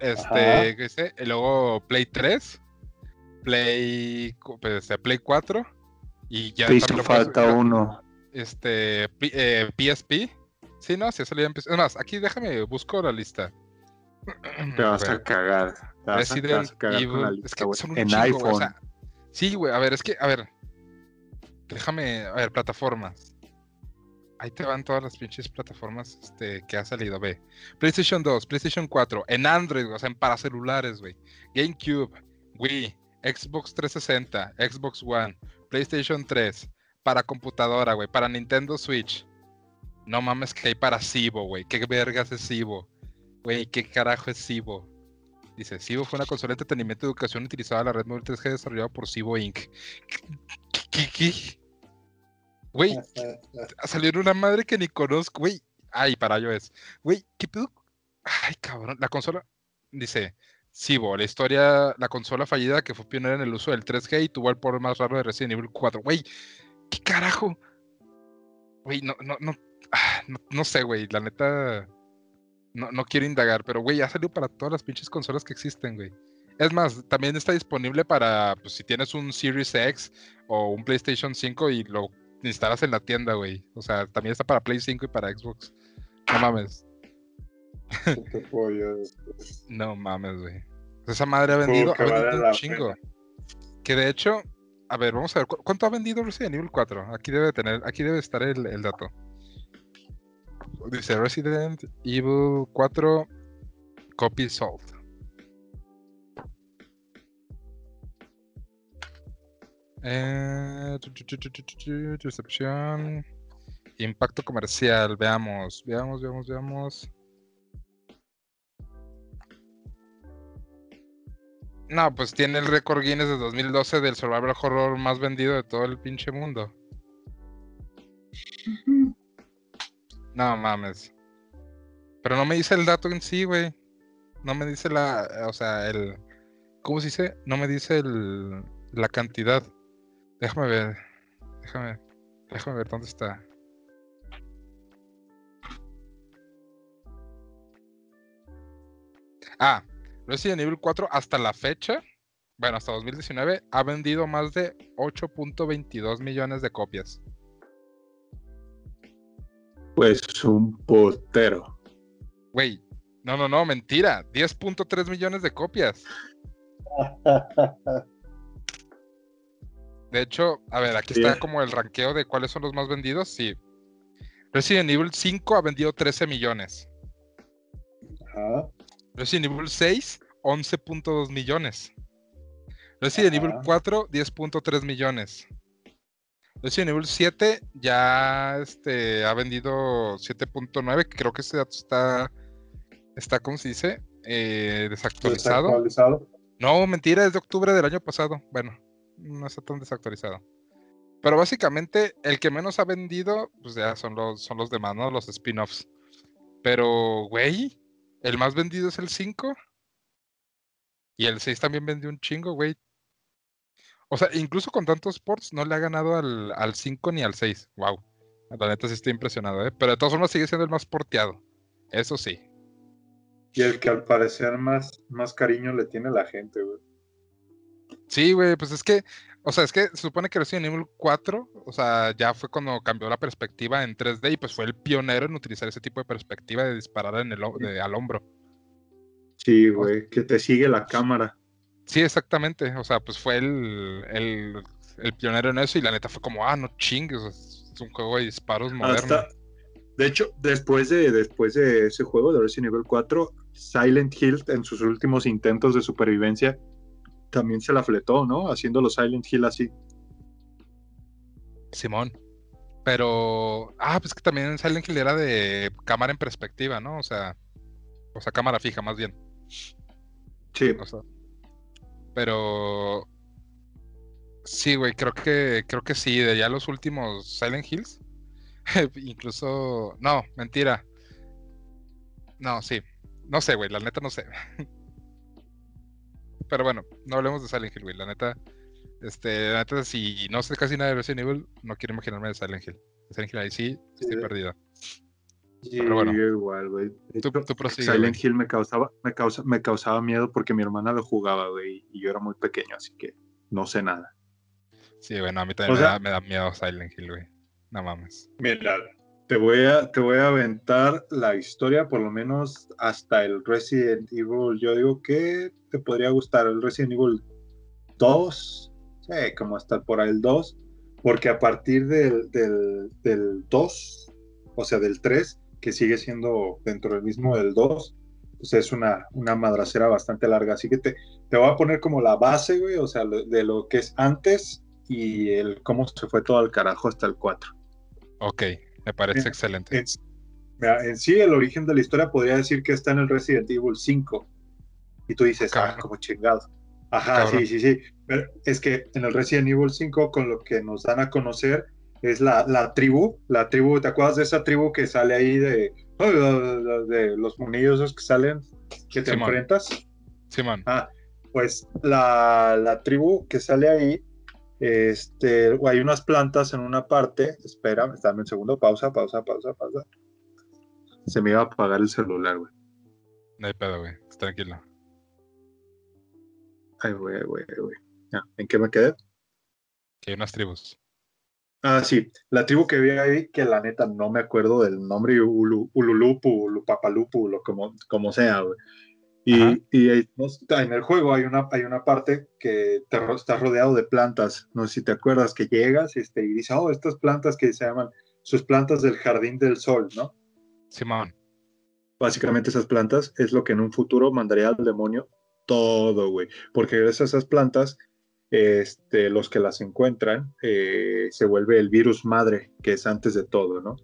Este, ¿qué sé? Y luego Play 3. Play, pues, este, Play 4. Y ya puedes- falta uno. este P- eh, PSP. Sí, no, sí, salió en PS- Es más, aquí déjame, busco la lista. <clears throat> Te vas a cagar. Te vas a- te vas Resident a cagar con la Evil. Es que son un En chingo, güey, o iPhone. sea, sí, güey, a ver, es que, a ver. Déjame, a ver, plataformas. Ahí te van todas las pinches plataformas este, que ha salido, ve. PlayStation 2, PlayStation 4, en Android, o sea, en para celulares, güey. GameCube, Wii, Xbox 360, Xbox One, PlayStation 3, para computadora, güey, para Nintendo Switch. No mames que hay para Cibo, güey. ¿Qué vergas es Cibo? Güey, ¿qué carajo es Cibo? Dice, Cibo fue una consola de entretenimiento y educación utilizada en la red móvil 3G desarrollada por Cibo Inc. ¿Qué? Güey, salió en una madre que ni conozco, güey. Ay, para iOS. Güey, ¿qué pedo? Ay, cabrón. La consola, dice, Cibo, la historia, la consola fallida que fue pionera en el uso del 3G y tuvo el poder más raro de Resident Evil 4. Güey, ¿qué carajo? Güey, no, no, no. ah, no, no sé, güey, la neta. No, no quiero indagar, pero güey, ya salió para todas las pinches consolas que existen, güey. Es más, también está disponible para, pues si tienes un Series X o un PlayStation 5 y lo instalas en la tienda, güey. O sea, también está para Play 5 y para Xbox. No mames. No mames, güey. Esa madre ha vendido, ha un chingo. Que de hecho, a ver, vamos a ver, ¿cu- ¿cuánto ha vendido Resident Evil 4? Aquí debe tener, aquí debe estar el, el dato. Dice Resident Evil 4 copies sold. Eh, tu, tu, tu. Impacto comercial, veamos, veamos, veamos, veamos. No, pues tiene el récord Guinness de 2012 del survival horror más vendido de todo el pinche mundo. No mames. Pero no me dice el dato en sí, güey. No me dice la, o sea, el, ¿cómo se dice? No me dice el, la cantidad. Déjame ver, déjame, déjame ver dónde está. Ah, Resident Evil 4 hasta la fecha, bueno, hasta 2019, ha vendido más de 8.22 millones de copias. Pues un potero. Güey, no, no, no, mentira. 10.3 millones de copias. <laughs> De hecho, a ver, aquí Sí. está como el ranqueo de cuáles son los más vendidos. Sí. Resident Evil 5 ha vendido 13 millones. Ajá. Resident Evil 6, 11.2 millones. Resident Evil Ajá. 4, 10.3 millones. Resident Evil 7 ya este, ha vendido 7.9, que creo que ese dato está, está ¿cómo se dice? Eh, desactualizado. Desactualizado. No, mentira, es de octubre del año pasado. Bueno, no está tan desactualizado. Pero básicamente el que menos ha vendido, pues ya son los, son los demás, ¿no? Los spin-offs. Pero, güey, el más vendido es el 5. Y el 6 también vendió un chingo, güey. O sea, incluso con tantos ports no le ha ganado al, al 5 ni al 6. Wow. La neta sí estoy impresionado, ¿eh? Pero de todas formas sigue siendo el más porteado. Eso sí. Y el que al parecer más, más cariño le tiene la gente, güey. Sí, güey, pues es que, o sea, es que se supone que Resident Evil 4, o sea, ya fue cuando cambió la perspectiva en 3D y pues fue el pionero en utilizar ese tipo de perspectiva de disparar en el, de- al hombro. Sí, güey, que te sigue la cámara. Sí, exactamente, o sea, pues fue el, el, el pionero en eso y la neta fue como, ah, no chingues, es un juego de disparos moderno. Hasta, de hecho, después de, después de ese juego de Resident Evil 4, Silent Hill en sus últimos intentos de supervivencia también se la fletó, ¿no? Haciendo los Silent Hill así. Simón. Pero, ah, pues que también Silent Hill era de cámara en perspectiva, ¿no? O sea, o sea, cámara fija más bien. Sí, O sea, pero sí, güey, creo que creo que sí, de ya los últimos Silent Hills. <laughs> Incluso, no, mentira. No, sí. No sé, güey, la neta no sé. <laughs> Pero bueno, no hablemos de Silent Hill, güey. La neta, este, la neta, si no sé casi nada de Resident Evil, no quiero imaginarme de Silent Hill. Silent Hill ahí sí, estoy Sí. perdido. sí, Pero bueno. yo igual, güey. Tú, Silent. Hill me causaba, me, causa, me causaba miedo porque mi hermana lo jugaba, güey, y yo era muy pequeño, así que no sé nada. Sí, bueno, a mí también O me, sea- da, me da miedo Silent Hill, güey. No mames. Mira, te voy a, te voy a aventar la historia, por lo menos hasta el Resident Evil. Yo digo que te podría gustar el Resident Evil 2, sí, como hasta por ahí el 2, porque a partir del, del, del 2, o sea, del 3, que sigue siendo dentro del mismo del 2, pues es una, una madracera bastante larga. Así que te, te voy a poner como la base, güey, o sea, de lo que es antes y el cómo se fue todo al carajo hasta el 4. Ok, me parece Bien. excelente. En, en sí, el origen de la historia podría decir que está en el Resident Evil 5. Y tú dices, ah, como chingado. Ajá, Cabrón. sí, sí, sí. Pero es que en el Resident Evil 5, con lo que nos dan a conocer, es la, la tribu. La tribu, ¿te acuerdas de esa tribu que sale ahí de, de los monillos esos que salen, que te Simón. enfrentas? Simón. Ah, pues la, la tribu que sale ahí Este, hay unas plantas en una parte. Espera, dame un segundo. Pausa, pausa, pausa, pausa. Se me iba a apagar el celular, güey. No hay pedo, güey. Tranquilo. Ay, güey, güey, güey. ¿En qué me quedé? Que hay unas tribus. Ah, sí. La tribu que vi ahí, que la neta no me acuerdo del nombre, Ulu, Ululupu, Ulupapalupu, lo como, como sea, güey. Y, y, en el juego hay una, hay una parte que te, está rodeado de plantas. No sé si te acuerdas que llegas este, y dices, oh, estas plantas que se llaman sus plantas del jardín del sol, ¿no? Simón. Básicamente esas plantas es lo que en un futuro mandaría al demonio todo, güey. Porque gracias a esas plantas, este, los que las encuentran, eh, se vuelve el virus madre, que es antes de todo, ¿no?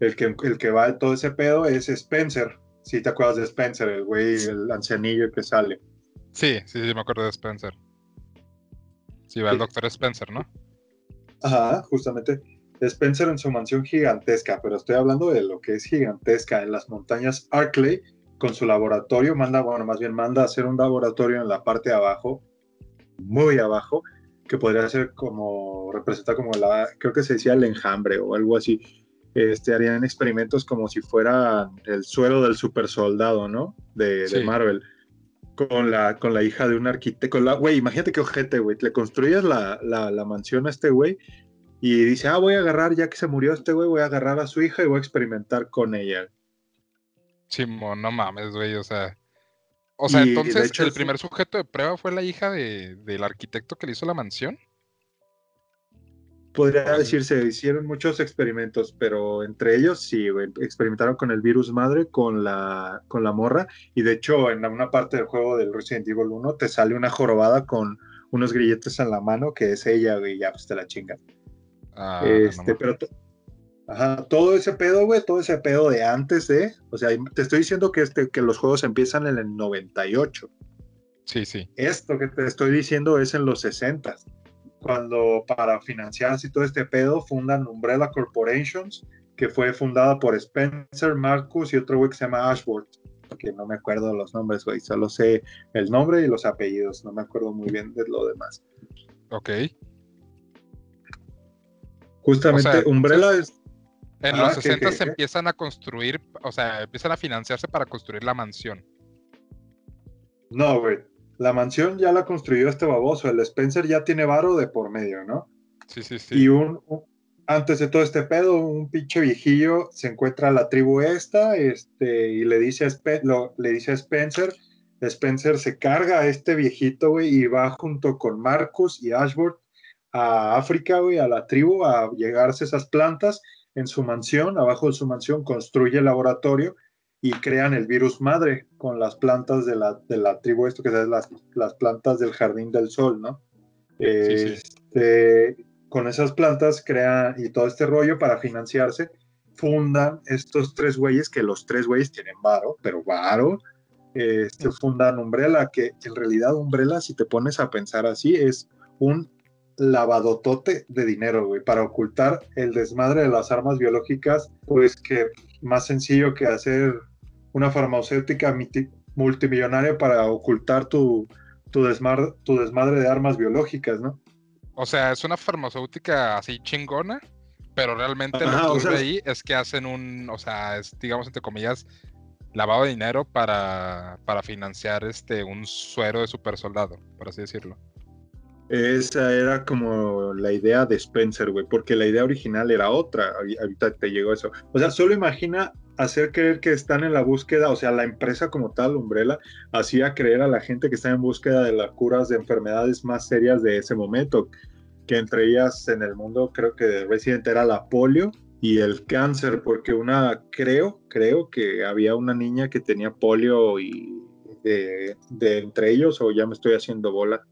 El que, el que va de todo ese pedo es Spencer, si te acuerdas de Spencer, el güey, el ancianillo que sale. Sí, sí, sí, me acuerdo de Spencer. Sí, va el doctor Spencer, ¿no? Ajá, justamente. Spencer en su mansión gigantesca, pero estoy hablando de lo que es gigantesca en las montañas Arkley, con su laboratorio, manda, bueno, más bien manda a hacer un laboratorio en la parte de abajo, muy abajo, que podría ser como, representar como la, creo que se decía el enjambre o algo así, este, harían experimentos como si fuera el suero del super soldado, ¿no? De, Marvel. Con la, con la hija de un arquitecto. Güey, imagínate qué ojete, güey. Le construyes la, la, mansión a este güey y dice, ah, voy a agarrar, ya que se murió este güey, voy a agarrar a su hija y voy a experimentar con ella. Chimo, no mames, güey, o sea. O sea, entonces, ¿el primer sujeto de prueba fue la hija de, del arquitecto que le hizo la mansión? Podría decirse, hicieron muchos experimentos, pero entre ellos sí, experimentaron con el virus madre, con la, con la morra, y de hecho en una parte del juego del Resident Evil 1 te sale una jorobada con unos grilletes en la mano, que es ella, güey, ya pues te la chingan. Ah, este, pero Ajá, todo ese pedo, güey, todo ese pedo de antes de, o sea, te estoy diciendo que, este, que los juegos empiezan en el 98. Sí, sí. Esto que te estoy diciendo es en los 60 cuando para financiar así todo este pedo fundan Umbrella Corporations, que fue fundada por Spencer Marcus y otro güey que se llama Ashworth, que no me acuerdo los nombres, güey, solo sé el nombre y los apellidos, no me acuerdo muy bien de lo demás. Ok. Justamente, Umbrella es... En los 60 se empiezan a construir, o sea, empiezan a financiarse para construir la mansión. No, güey la mansión ya la construyó este baboso, el Spencer ya tiene varo de por medio, ¿no? Sí, sí, sí. Y un, antes de todo este pedo, un pinche viejillo se encuentra a la tribu esta, este, y le dice a, le dice a Spencer, Spencer se carga a este viejito, güey, y va junto con Marcus y Ashworth a África, güey, a la tribu, a llegarse esas plantas en su mansión, abajo de su mansión construye el laboratorio y crean el virus madre con las plantas de la, de la tribu, esto que es las, las plantas del jardín del sol, ¿no? Este, con esas plantas crean y todo este rollo para financiarse, fundan estos tres güeyes, que los tres güeyes tienen varo, pero varo, este, fundan Umbrella, que en realidad Umbrella, si te pones a pensar así, es un lavadotote de dinero, güey, para ocultar el desmadre de las armas biológicas, pues que más sencillo que hacer una farmacéutica multimillonaria para ocultar tu, tu, desmadre, tu desmadre de armas biológicas, ¿no? O sea, es una farmacéutica así chingona, pero realmente lo que ahí es que hacen un, o sea, es, digamos entre comillas, lavado de dinero para, para financiar este un suero de super soldado, por así decirlo. Esa era como la idea de Spencer, güey, porque la idea original era otra. Ahorita te llegó eso. O sea, solo imagina hacer creer que están en la búsqueda, o sea, la empresa como tal, Umbrella, hacía creer a la gente que está en búsqueda de las curas de enfermedades más serias de ese momento, que entre ellas en el mundo creo que Resident era la polio y el cáncer, porque una, creo, creo que había una niña que tenía polio y de, de entre ellos, o ya me estoy haciendo bola.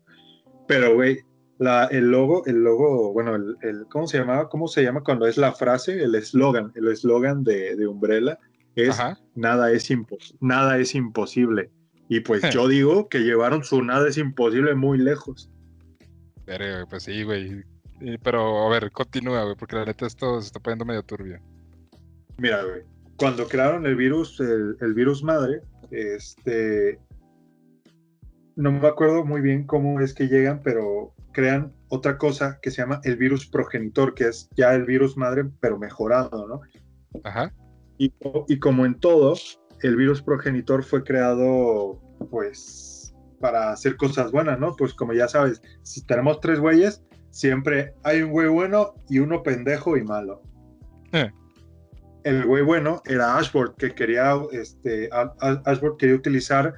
Pero, güey, la, el logo, el logo, bueno, el, ¿cómo se llamaba? ¿Cómo se llama cuando es la frase, el eslogan? El eslogan de, de, Umbrella es nada es, nada es imposible. Y pues <laughs> yo digo que llevaron su nada es imposible muy lejos. Pero, pues sí, güey. Pero, a ver, continúa, güey, porque la neta esto se está poniendo medio turbio. Mira, güey, cuando crearon el virus, el, el virus madre, este, no me acuerdo muy bien cómo es que llegan, pero crean otra cosa que se llama el virus progenitor, que es ya el virus madre, pero mejorado, ¿no? Ajá. Y, y como en todo, el virus progenitor fue creado, pues, para hacer cosas buenas, ¿no? Pues como ya sabes, si tenemos tres güeyes, siempre hay un güey bueno y uno pendejo y malo. Eh. El güey bueno era Ashford, que quería, este, Ashford quería utilizar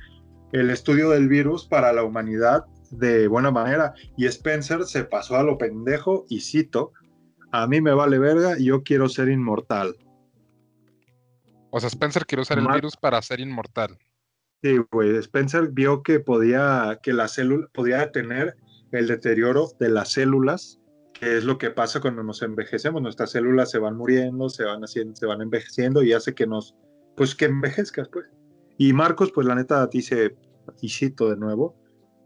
el estudio del virus para la humanidad de buena manera. Y Spencer se pasó a lo pendejo y cito, a mí me vale verga, yo quiero ser inmortal. O sea, Spencer quiere usar el Mar- virus para ser inmortal. Sí, güey, Spencer vio que podía, que la célula podía detener el deterioro de las células, que es lo que pasa cuando nos envejecemos. Nuestras células se van muriendo, se van haciendo, se van envejeciendo y hace que nos, pues que envejezcas, pues. Y Marcos, pues la neta dice, y cito de nuevo,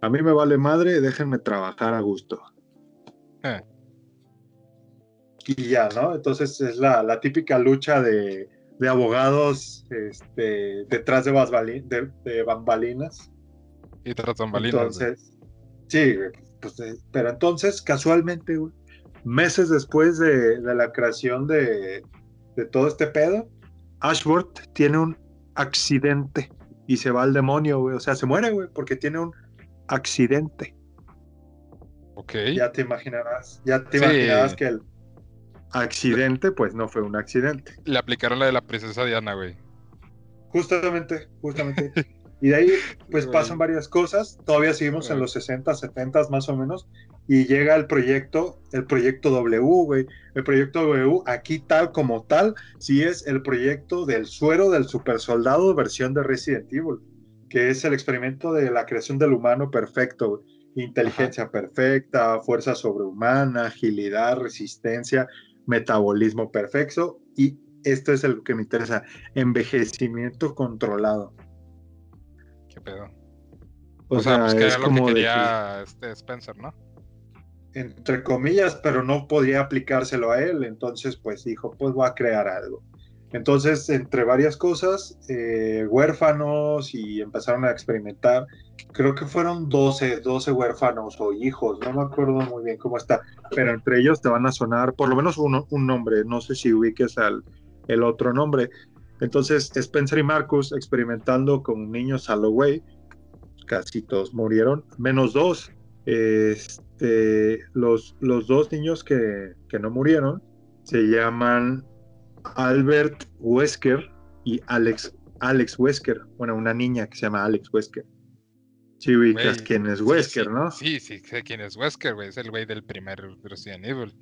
a mí me vale madre, déjenme trabajar a gusto. Eh. Y ya, ¿no? Entonces es la, la típica lucha de, de abogados este, detrás de, basbali- de- de bambalinas. Y tras bambalinas. Entonces, sí, pues, eh, pero entonces, casualmente, güey, meses después de, de la creación de, de todo este pedo, Ashworth tiene un accidente y se va al demonio, güey. O sea, se muere, güey, porque tiene un accidente. Ok. Ya te imaginarás, ya te Sí. imaginarás que el accidente, pues no fue un accidente. Le aplicaron la de la princesa Diana, güey. Justamente, justamente. Y de ahí, pues <laughs> pasan varias cosas. Todavía seguimos en los 60, 70 más o menos. Y llega el proyecto, el proyecto W, güey. El proyecto W, aquí tal como tal, sí es el proyecto del suero del super soldado versión de Resident Evil. Que es el experimento de la creación del humano perfecto. Inteligencia perfecta, fuerza sobrehumana, agilidad, resistencia, metabolismo perfecto. Y esto es el que me interesa, envejecimiento controlado. Qué pedo. O, O, sea, pues que es era lo que como de este Spencer, ¿no? entre comillas, pero no podía aplicárselo a él, entonces pues dijo, pues voy a crear algo. Entonces, entre varias cosas, eh, huérfanos y empezaron a experimentar, creo que fueron 12, 12 huérfanos o hijos, no me acuerdo muy bien cómo está, pero entre ellos te van a sonar por lo menos un nombre, no sé si ubiques al el otro nombre. Entonces, Spencer y Marcus experimentando con niños Halloween, casi todos murieron, menos dos. Este, los, los dos niños que, que no murieron se llaman Albert Wesker y Alex, Alex Wesker. Bueno, una niña que se llama Alex Wesker. Sí, ubicas Güey, quién es Wesker, sí, ¿no? Sí, sí, sé quién es Wesker, güey. Es el güey del primer Resident Evil.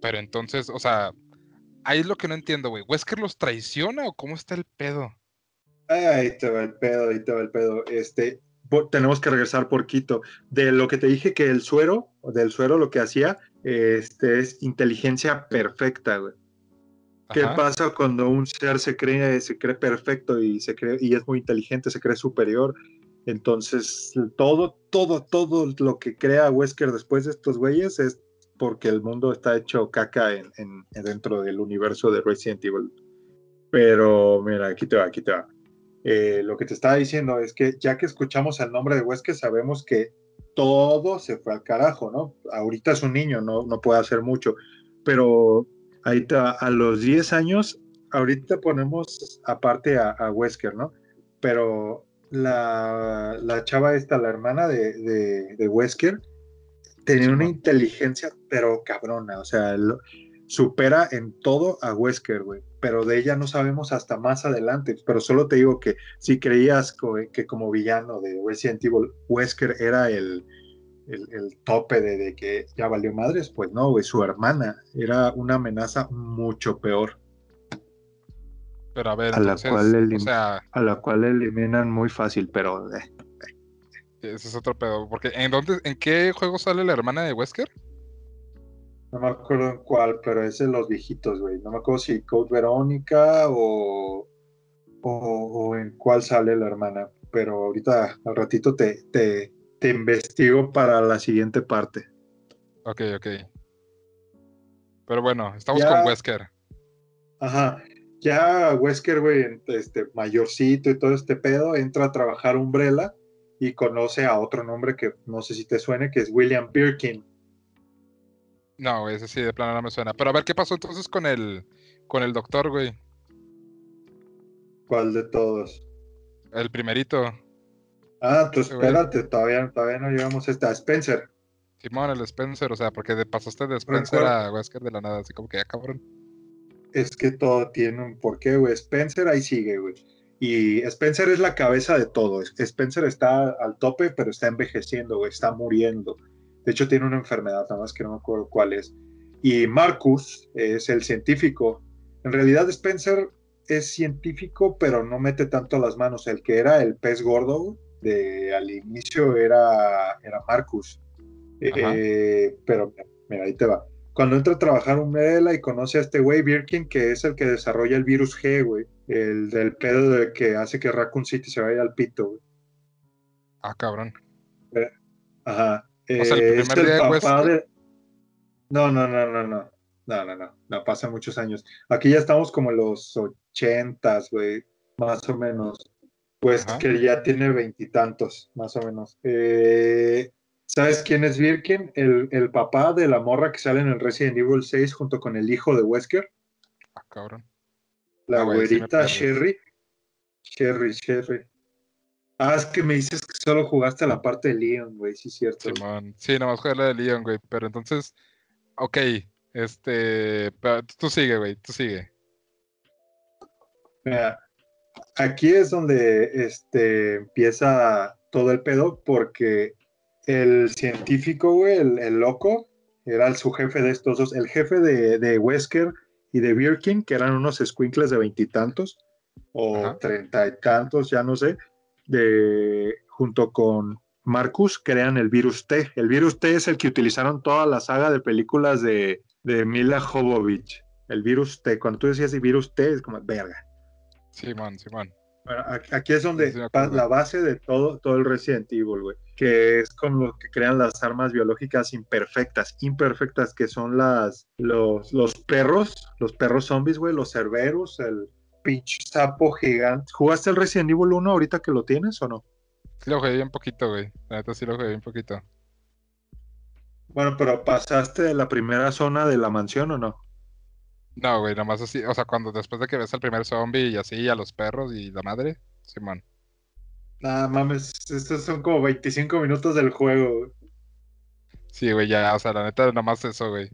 Pero entonces, o sea, ahí es lo que no entiendo, güey. ¿Wesker los traiciona o cómo está el pedo? Ahí te va el pedo, ahí te va el pedo. Este, tenemos que regresar por Quito. De lo que te dije que el suero, del suero lo que hacía, este, es inteligencia perfecta, güey. ¿Qué Ajá. pasa cuando un ser se cree, se cree perfecto y se cree, y es muy inteligente, se cree superior? Entonces, todo, todo, todo lo que crea Wesker después de estos güeyes es porque el mundo está hecho caca en, en- en dentro del universo de Resident Evil. Pero, mira, aquí te va, aquí te va. Eh, lo que te estaba diciendo es que ya que escuchamos el nombre de Wesker, sabemos que todo se fue al carajo, ¿no? Ahorita es un niño, no, no puede hacer mucho, pero va, a los 10 años, ahorita ponemos aparte a, a Wesker, ¿no? Pero la, la chava esta, la hermana de, de, de Wesker, tenía una inteligencia, pero cabrona, o sea, lo- supera en todo a Wesker, güey. Pero de ella no sabemos hasta más adelante. Pero solo te digo que si creías co- que como villano de Resident Evil, Wesker era el, el, el tope de, de que ya valió madres, pues no, güey. Su hermana era una amenaza mucho peor, Pero a ver, A la cual el o sea, a la cual eliminan muy fácil, pero eh, ese es otro pedo. Porque ¿en dónde, en qué juego sale la hermana de Wesker? No me acuerdo en cuál, pero es de los viejitos, güey. No me acuerdo si Code Verónica o, o, o en cuál sale la hermana. Pero ahorita al ratito te, te, te investigo para la siguiente parte. Ok, ok. Pero bueno, estamos Ya- con Wesker. Ajá. Ya Wesker, güey, este, mayorcito y todo este pedo, entra a trabajar Umbrella y conoce a otro nombre que no sé si te suene, que es William Birkin. No, güey, ese sí de plano no me suena. Pero a ver qué pasó entonces con el, con el doctor, güey. ¿Cuál de todos? El primerito. Ah, tú espérate, todavía, todavía no llegamos a esta. Spencer. Simón, el Spencer, o sea, porque de, pasaste de Spencer a Wesker de la nada, así como que ya cabrón. Es que todo tiene un porqué, güey. Spencer ahí sigue, güey. Y Spencer es la cabeza de todo. Spencer está al tope, pero está envejeciendo, güey. Está muriendo. De hecho, tiene una enfermedad, nada más que no me acuerdo cuál es. Y Marcus es el científico. En realidad, Spencer es científico, pero no mete tanto las manos. El que era el pez gordo de al inicio era, era Marcus. Eh, pero mira, ahí te va. Cuando entra a trabajar Umbrella y conoce a este güey Birkin, que es el que desarrolla el virus G, güey. El del pedo de que hace que Raccoon City se vaya al pito, güey. Ah, cabrón. Eh, ajá. O sea, el Eh, es el día de papá Wesker. de- No, no, no, no, no. No, no, no. No, pasan muchos años. Aquí ya estamos como en los ochentas, güey. Más o menos. Pues Ajá. que ya tiene veintitantos, más o menos. Eh, ¿Sabes quién es Birkin? El, el papá de la morra que sale en el Resident Evil 6 junto con el hijo de Wesker. Ah, cabrón. La Ah, güey, sí güerita pierdes. Sherry. Sherry, Sherry. Ah, es que me dices que solo jugaste la parte de Leon, güey, sí es cierto. Simón. Sí, nomás jugué la de Leon, güey. Pero entonces, ok. Este. pero tú sigue, güey. Tú sigue. Mira, aquí es donde este, empieza todo el pedo porque el científico, güey, el, el loco, era el, su jefe de estos dos, el jefe de, de Wesker y de Birkin, que eran unos squinkles de veintitantos o treinta y tantos, ya no sé, de, junto con Marcus, crean el virus T. El virus T es el que utilizaron toda la saga de películas de, de Mila Jovovich. El virus T, cuando tú decías el virus T, es como, verga. Simón, Simón. Bueno, a- aquí es donde Sí, la base de todo, todo el Resident Evil, güey, que es con lo que crean las armas biológicas imperfectas, imperfectas que son las, los, los perros, los perros zombies, güey, los cerberos, el pinche sapo gigante. ¿Jugaste el Resident Evil 1 ahorita que lo tienes o no? Sí lo jugué bien poquito, güey. La neta sí lo jugué bien poquito. Bueno, pero pasaste de la primera zona de la mansión o no? No, güey, nomás así. O sea, cuando después de que ves al primer zombie y así, a los perros y la madre. Simón. Nada mames, estos son como 25 minutos del juego. güey. Sí, güey, ya. O sea, la neta, nomás eso, güey.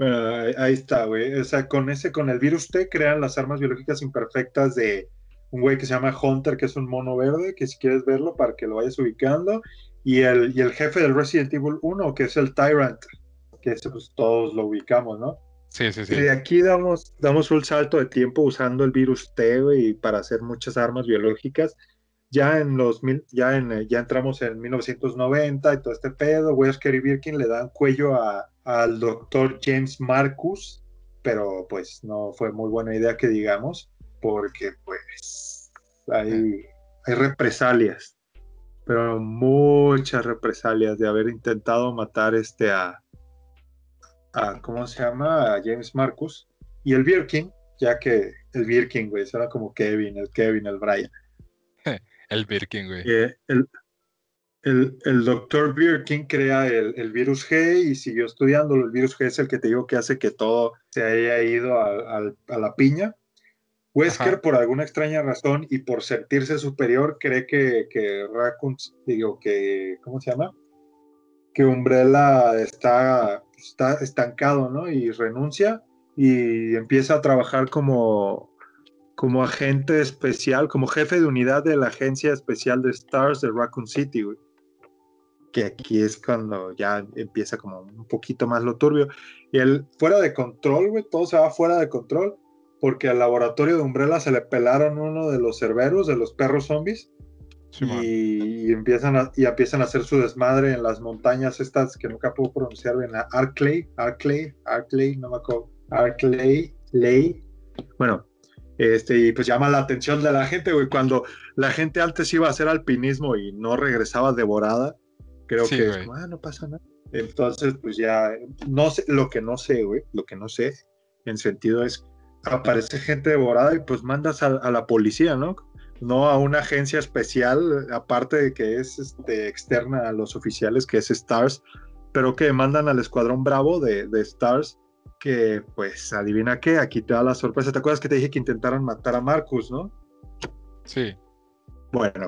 Bueno, ahí, ahí está, güey. O sea, con ese, con el virus T crean las armas biológicas imperfectas de un güey que se llama Hunter, que es un mono verde, que si quieres verlo para que lo vayas ubicando. Y el, y el jefe del Resident Evil 1, que es el Tyrant, que ese, pues todos lo ubicamos, ¿no? Sí, sí, sí. Y de aquí damos, damos un salto de tiempo usando el virus T, güey, para hacer muchas armas biológicas. Ya en los mil, ya en eh, ya entramos en 1990 y todo este pedo, Wesker y Birkin le dan cuello a, al doctor James Marcus, pero pues no fue muy buena idea que digamos, porque pues hay, hay represalias, pero muchas represalias de haber intentado matar este a, a ¿cómo se llama? A James Marcus y el Birkin, ya que el Birkin, güey, suena como Kevin, el Kevin, el Brian. El Birkin, güey. Eh, el, el, el doctor Birkin crea el, el virus G y siguió estudiándolo. El virus G es el que te digo que hace que todo se haya ido al- a, la piña. Wesker, Ajá. por alguna extraña razón y por sentirse superior, cree que, que Raccoon, digo, que, ¿cómo se llama? Que Umbrella está, está estancado, ¿no? Y renuncia y empieza a trabajar como, como agente especial, como jefe de unidad de la agencia especial de Stars de Raccoon City, güey. Que aquí es cuando ya empieza como un poquito más lo turbio. Y él, fuera de control, güey, todo se va fuera de control, porque al laboratorio de Umbrella se le pelaron uno de los cerberos, de los perros zombies, Simón. y, y empiezan a, y empiezan a hacer su desmadre en las montañas estas que nunca puedo pronunciar bien, Arclay, Arclay, Arclay, no me acuerdo, Arclay, Ley. Bueno, este, y pues llama la atención de la gente, güey, cuando la gente antes iba a hacer alpinismo y no regresaba devorada, creo Sí, que es como, ah, no pasa nada. Entonces, pues ya, no sé, lo que no sé, güey, lo que no sé, en sentido es, aparece gente devorada y pues mandas a, a la policía, ¿no? no a una agencia especial, aparte de que es este, externa a los oficiales, que es Stars, pero que mandan al escuadrón bravo de, de Stars, que pues adivina qué, aquí te da la sorpresa. ¿Te acuerdas que te dije que intentaron matar a Marcus, no? Sí. Bueno,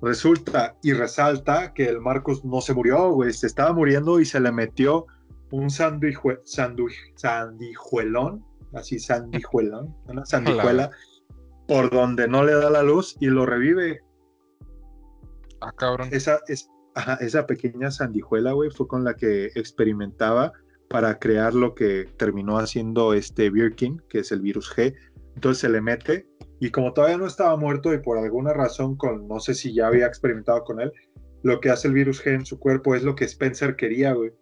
resulta y resalta que el Marcus no se murió, güey, se estaba muriendo y se le metió un sandijue, sandijuelón, así sandijuelón, una sandijuela, por donde no le da la luz y lo revive. Ah, cabrón. Esa, es, ajá, esa pequeña sandijuela, güey, fue con la que experimentaba para crear lo que terminó haciendo este Birkin, que es el virus G. Entonces se le mete y como todavía no estaba muerto y por alguna razón con, no sé si ya había experimentado con él, lo que hace el virus G en su cuerpo es lo que Spencer quería, güey.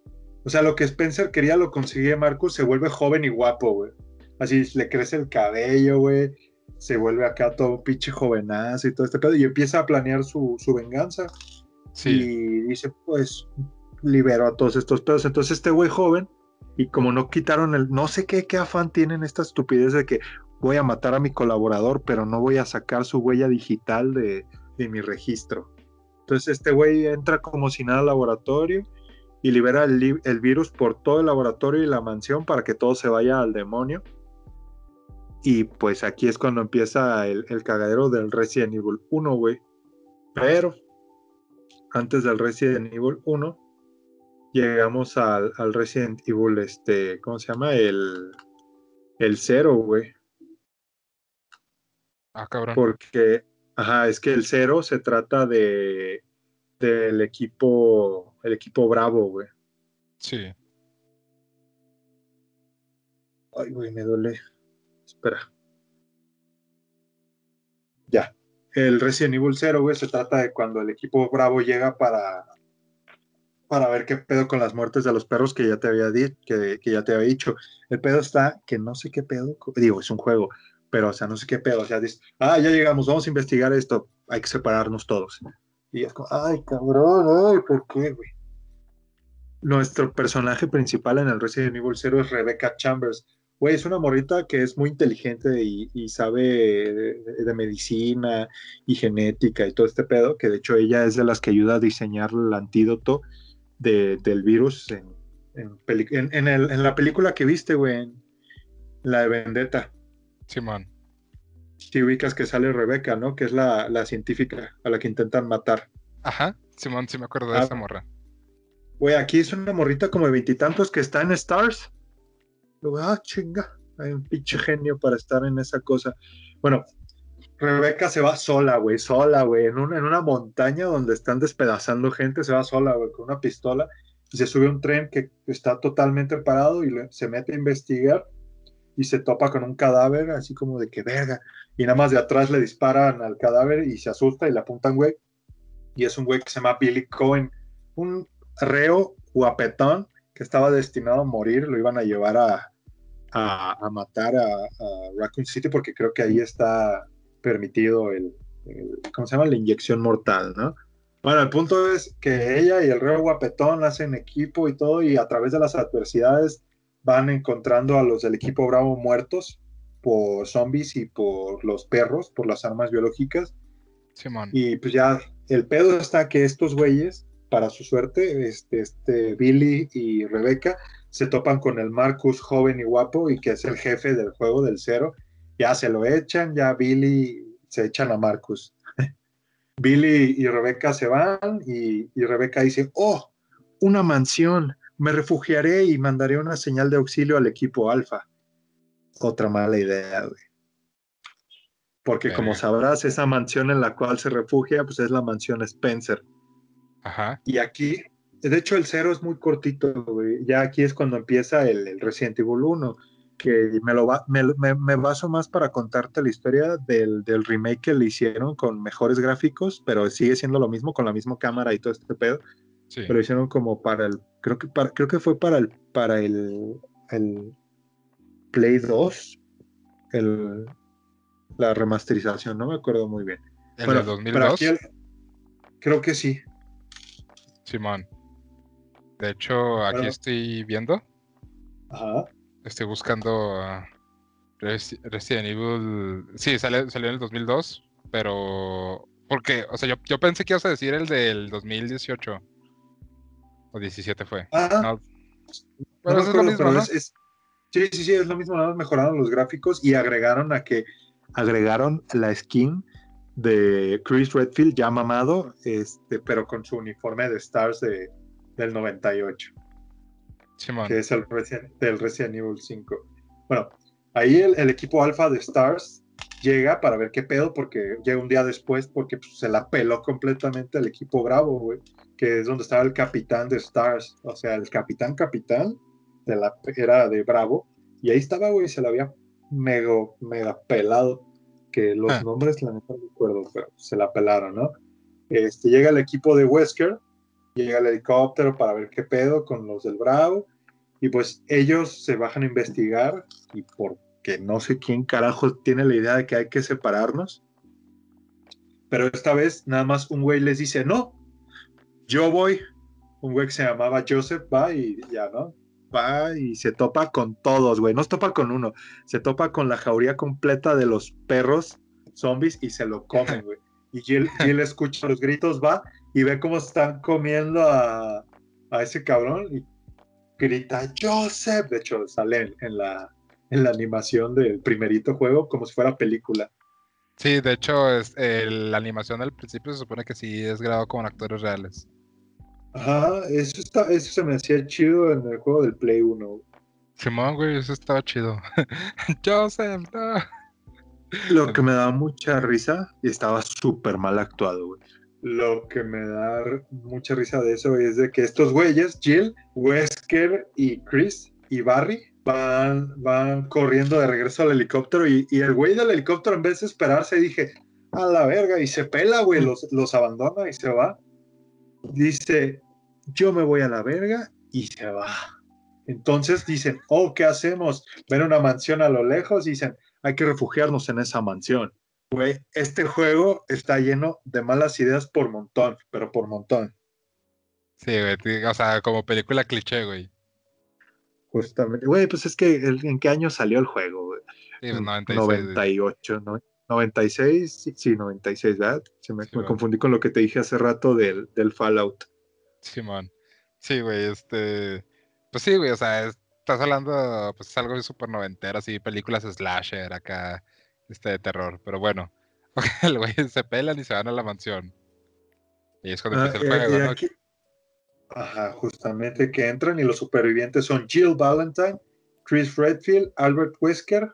O sea, lo que Spencer quería lo consigue Marcus, se vuelve joven y guapo, güey. Así le crece el cabello, güey. Se vuelve acá todo pinche jovenazo y todo este pedo. Y empieza a planear su, su venganza. Sí. Y dice, pues, libero a todos estos pedos. Entonces este güey joven, y como no quitaron el, no sé qué, qué afán tienen esta estupidez de que voy a matar a mi colaborador, pero no voy a sacar su huella digital de, de mi registro. Entonces este güey entra como si nada al laboratorio y libera el, el virus por todo el laboratorio y la mansión para que todo se vaya al demonio. Y pues aquí es cuando empieza el, el cagadero del Resident Evil 1, güey. Pero antes del Resident Evil 1, llegamos al, al Resident Evil, este, ¿cómo se llama? El, el 0, güey. Ah, cabrón. Porque, ajá, es que el 0 se trata de del equipo, el equipo Bravo, güey. Sí. Ay, güey, me duele. Espera. Ya. El Resident Evil 0, güey, se trata de cuando el equipo Bravo llega para para ver qué pedo con las muertes de los perros que ya te había di- que, que ya te había dicho. El pedo está que no sé qué pedo, digo, es un juego, pero o sea, no sé qué pedo, o sea, dices, ah, ya llegamos, vamos a investigar esto, hay que separarnos todos. Y es como, ay, cabrón, ay, ¿por qué, güey? Nuestro personaje principal en el Resident Evil 0 es Rebecca Chambers. Güey, es una morrita que es muy inteligente y, y sabe de- de medicina y genética y todo este pedo, que de hecho ella es de las que ayuda a diseñar el antídoto de- del virus en, en, peli- en- en el- en la película que viste, güey, la de Vendetta. Simón. Si ubicas que sale Rebecca, ¿no? Que es la, la científica a la que intentan matar. Ajá. Simón, sí me acuerdo de Ah. esa morra. Güey, aquí es una morrita como de veintitantos que está en Stars. Luego, ah, chinga. Hay un pinche genio para estar en esa cosa. Bueno, Rebeca se va sola, güey, sola, güey, en una, en una montaña donde están despedazando gente, se va sola, güey, con una pistola y se sube un tren que está totalmente parado y se mete a investigar y se topa con un cadáver, así como de que verga. Y nada más de atrás le disparan al cadáver y se asusta y le apuntan, güey. Y es un güey que se llama Billy Cohen, un reo guapetón que estaba destinado a morir, lo iban a llevar a, a, a matar a, a Raccoon City porque creo que ahí está permitido el, el- ¿cómo se llama? La inyección mortal, ¿no? Bueno, el punto es que ella y el reo guapetón hacen equipo y todo y a través de las adversidades van encontrando a los del equipo Bravo muertos por zombies y por los perros, por las armas biológicas Simón. y pues ya el pedo está que estos güeyes, para su suerte, este, este Billy y Rebeca, se topan con el Marcus joven y guapo y que es el jefe del juego del cero. Ya se lo echan, ya Billy se echan a Marcus. <laughs> Billy y Rebeca se van y, y Rebeca dice, oh, una mansión, me refugiaré y mandaré una señal de auxilio al equipo alfa. Otra mala idea, güey. Porque como sabrás, esa mansión en la cual se refugia, pues es la mansión Spencer. Ajá. Y aquí, de hecho, el cero es muy cortito, güey. Ya aquí es cuando empieza el, el Resident Evil 1, que me, lo va, me, me- me baso más para contarte la historia del, del remake que le hicieron con mejores gráficos, pero sigue siendo lo mismo, con la misma cámara y todo este pedo. Sí. Pero hicieron como para el, creo que, para, creo que fue para el, para el, el Play 2, el, la remasterización, no me acuerdo muy bien. ¿El Bueno, pero 2002? aquí el- creo que sí. Simón. De hecho, aquí Bueno. estoy viendo. Ajá. Estoy buscando Resi- Resident Evil. Sí, sale- salió en el 2002. Pero, porque, o sea, yo, yo pensé que ibas a decir el del 2018. O 17 fue. Ah, No, pero eso es lo mismo, pero ¿no? es- es- sí, sí, sí, es lo mismo, nada más mejoraron los gráficos y agregaron a que agregaron la skin de Chris Redfield ya mamado, este, pero con su uniforme de Stars de, del 98, Que es el Resident- del Resident Evil 5. Bueno, ahí el, el equipo alfa de Stars llega para ver qué pedo, porque llega un día después, porque pues, se la peló completamente el equipo Bravo, güey, que es donde estaba el capitán de Stars, o sea, el capitán capitán de la, era de Bravo, y ahí estaba, güey, se la había mega, mega pelado, que los Ah. nombres, la neta no recuerdo, pero se la pelaron, ¿no? Este, llega el equipo de Wesker, llega el helicóptero para ver qué pedo con los del Bravo, y pues ellos se bajan a investigar, y porque no sé quién carajo tiene la idea de que hay que separarnos, pero esta vez nada más un güey les dice, no, yo voy, un güey que se llamaba Joseph va y ya, ¿no? Va y se topa con todos, güey, no se topa con uno, se topa con la jauría completa de los perros zombies y se lo comen, <laughs> güey. Y Jill, Jill escucha los gritos, va y ve cómo están comiendo a, a ese cabrón y grita Joseph. De hecho, sale en, la, en la animación del primerito juego como si fuera película. Sí, de hecho, es, la animación al principio se supone que sí es grabado con actores reales. Ajá, eso, está, eso se me hacía chido en el juego del Play 1. Simón, güey, eso estaba chido. <laughs> Joseph, no. Lo que me da mucha risa y estaba súper mal actuado, güey. Lo que me da mucha risa de eso es de que estos güeyes, Jill, Wesker y Chris y Barry, van, van corriendo de regreso al helicóptero y, el güey del helicóptero en vez de esperarse dije, a la verga, y se pela, güey, los, los abandona y se va. Dice, yo me voy a la verga y se va. Entonces dicen, oh, ¿qué hacemos? Ven una mansión a lo lejos dicen, hay que refugiarnos en esa mansión. Güey, este juego está lleno de malas ideas por montón, pero por montón. Sí, güey, o sea, como película cliché, güey. Justamente. Güey, pues es que ¿en qué año salió el juego? güey? Sí, pues, En 96. güey. 98, ¿no? 96, sí, sí, 96, ¿verdad? Se me, Sí, me confundí con lo que te dije hace rato del, del Fallout. Simón. Sí, güey, este. Pues sí, güey, o sea, es- estás hablando, pues es algo de súper noventero, así, películas slasher acá, este, de terror. Pero bueno, <laughs> el güey se pelan y se van a la mansión. Y es cuando Ah, empieza el juego, ¿no? aquí- Ajá, justamente que entran y los supervivientes son Jill Valentine, Chris Redfield, Albert Wesker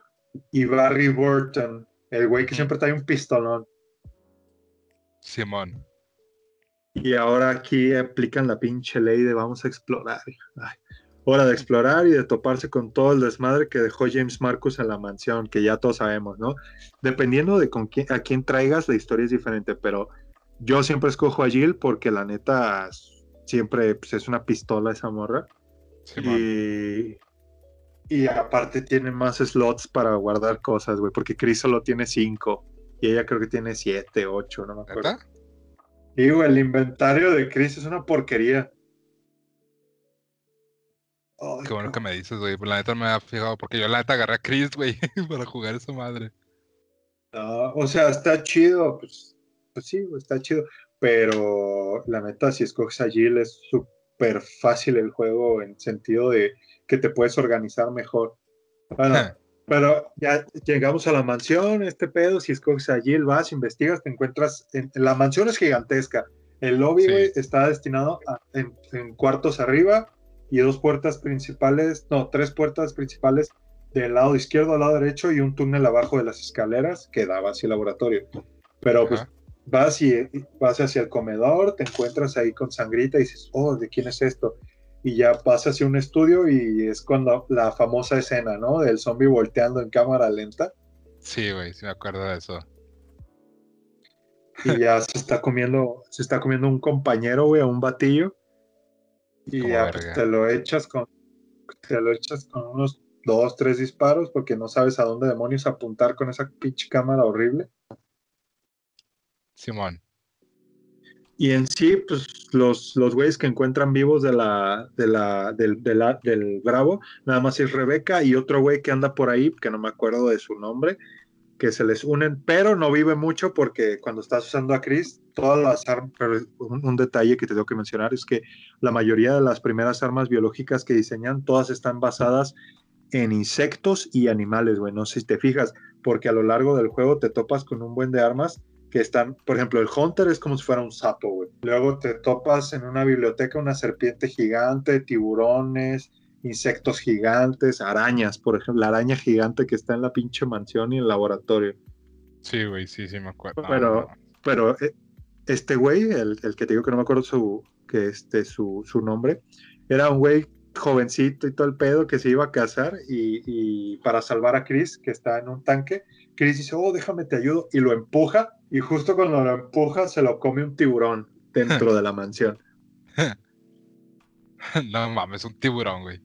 y Barry Burton, el güey que siempre trae un pistolón. Simón. Y ahora aquí aplican la pinche ley de vamos a explorar. Ay, hora de explorar y de toparse con todo el desmadre que dejó James Marcus en la mansión, que ya todos sabemos, ¿no? Dependiendo de con quién, a quién traigas, la historia es diferente, pero yo siempre escojo a Jill porque la neta siempre pues, es una pistola esa morra. Simón. Y, y aparte tiene más slots para guardar cosas, güey, porque Chris solo tiene cinco y ella creo que tiene siete, ocho, no me acuerdo. Y güey, el inventario de Chris es una porquería. Qué bueno que me dices, güey. La neta no me había fijado, porque yo la neta agarré a Chris, güey, <laughs> para jugar esa madre. No, o sea, está chido, pues, pues sí, está chido. Pero la neta, si escoges a Jill es súper fácil el juego en sentido de que te puedes organizar mejor. Bueno, Pero ya llegamos a la mansión, este pedo, si escoges a Jill, vas, investigas, te encuentras, en, en la mansión es gigantesca, el lobby, Sí. güey, está destinado a, en, en cuartos arriba y dos puertas principales, no, tres puertas principales del lado izquierdo al lado derecho y un túnel abajo de las escaleras que daba hacia el laboratorio. Pero pues vas y vas hacia el comedor, te encuentras ahí con sangrita y dices, oh, ¿de quién es esto? Y ya vas hacia un estudio y es cuando la famosa escena, ¿no? Del zombie volteando en cámara lenta Sí, güey, sí me acuerdo de eso. y ya se está comiendo, se está comiendo un compañero, güey, a un batillo. Y Como ya pues, te lo echas con, te lo echas con unos dos, tres disparos porque no sabes a dónde demonios apuntar con esa pinche cámara horrible. Simón. Y en sí, pues los, los güeyes que encuentran vivos de la, de la, del, de la- del Bravo, nada más es Rebeca y otro güey que anda por ahí, que no me acuerdo de su nombre, que se les unen, pero no vive mucho porque cuando estás usando a Chris, todas las armas, un, un, detalle que te tengo que mencionar es que la mayoría de las primeras armas biológicas que diseñan, todas están basadas en insectos y animales, güey. No sé si te fijas, porque a lo largo del juego te topas con un buen de armas que están, por ejemplo, el Hunter es como si fuera un sapo, güey. Luego te topas en una biblioteca una serpiente gigante, tiburones, insectos gigantes, arañas, por ejemplo, la araña gigante que está en la pinche mansión y el laboratorio. Sí, güey, sí, sí me acuerdo. Pero, pero eh, este güey, el, el, que te digo que no me acuerdo su, que este, su, su nombre, era un güey jovencito y todo el pedo que se iba a casar y, y, para salvar a Chris, que está en un tanque, Chris dice, oh, déjame te ayudo, y lo empuja, y justo cuando lo empuja se lo come un tiburón dentro <laughs> de la mansión. <laughs> no mames, un tiburón, güey.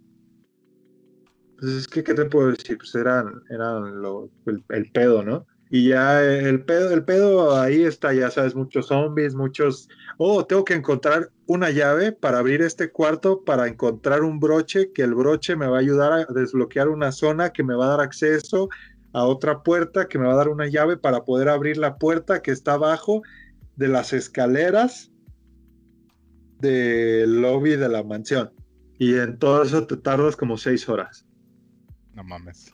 Pues es que, ¿qué te puedo decir? Pues eran, eran lo, el, pedo, ¿no? Y ya el pedo, el pedo ahí está, ya sabes, muchos zombies, muchos. Oh, tengo que encontrar una llave para abrir este cuarto, para encontrar un broche, que el broche me va a ayudar a desbloquear una zona que me va a dar acceso a otra puerta, que me va a dar una llave para poder abrir la puerta que está abajo de las escaleras del lobby de la mansión. Y en todo eso te tardas como seis horas. No mames.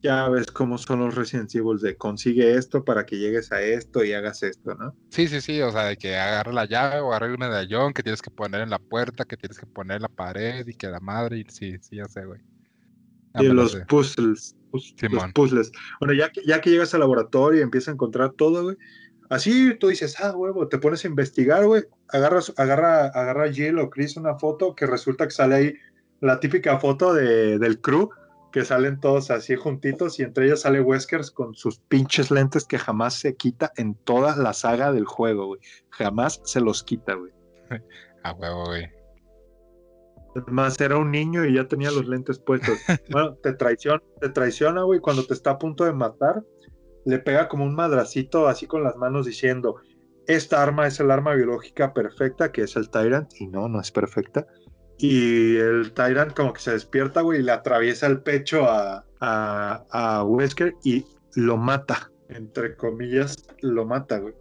Ya ves cómo son los Resident Evil de consigue esto para que llegues a esto y hagas esto, ¿no? Sí, sí, sí, o sea, de que agarre la llave o agarre el medallón que tienes que poner en la puerta, que tienes que poner en la pared y que la madre, y sí, sí, ya sé, güey. Y los sé. puzzles, puz, los puzzles. Bueno, ya que, ya que llegas al laboratorio y empiezas a encontrar todo, güey, así tú dices, ah, huevo, te pones a investigar, güey, agarras, agarra, agarra a Jill o Chris una foto que resulta que sale ahí la típica foto de, del crew que salen todos así juntitos y entre ellos sale Weskers con sus pinches lentes que jamás se quita en toda la saga del juego, güey. Jamás se los quita, güey. <laughs> A huevo, güey. Además, era un niño y ya tenía los lentes puestos. <laughs> Bueno, te traiciona, te traiciona, güey, cuando te está a punto de matar, le pega como un madracito así con las manos diciendo, esta arma es el arma biológica perfecta, que es el Tyrant, y no, no es perfecta y el Tyrant como que se despierta, güey, y le atraviesa el pecho a, a, a, Wesker y lo mata, entre comillas, lo mata, güey.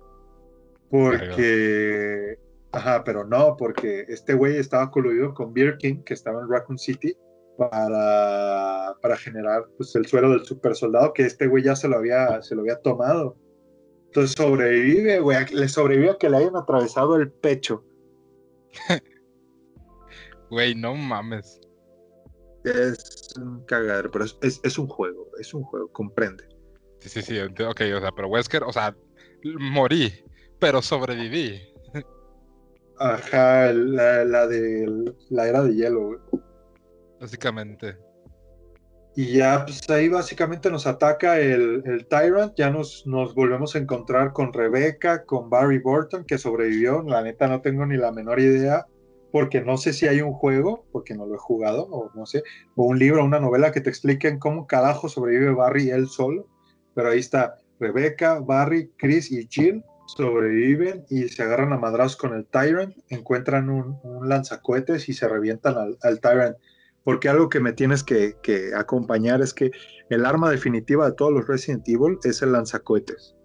Porque... Ajá, pero no, porque este güey estaba coludido con Birkin, que estaba en Raccoon City, para, para generar pues, el suelo del super soldado, que este güey ya se lo había, se lo había tomado. Entonces sobrevive, güey, le sobrevive a que le hayan atravesado el pecho. <laughs> Güey, no mames. Es un cagadero, pero es, es, es, un juego, es un juego, comprende. Sí, sí, sí, ok, o sea, pero Wesker, o sea, morí, pero sobreviví. Ajá, la, la de la era de hielo, güey. Básicamente. Y ya, pues ahí básicamente nos ataca el, el Tyrant, ya nos, nos volvemos a encontrar con Rebecca, con Barry Burton, que sobrevivió, la neta no tengo ni la menor idea porque no sé si hay un juego, porque no lo he jugado, o no sé, o un libro, una novela que te expliquen cómo carajo sobrevive Barry él solo, pero ahí está Rebecca, Barry, Chris y Jill sobreviven y se agarran a madrazos con el Tyrant, encuentran un, lanzacohetes y se revientan al, Tyrant. Porque algo que me tienes que, acompañar es que el arma definitiva de todos los Resident Evil es el lanzacohetes.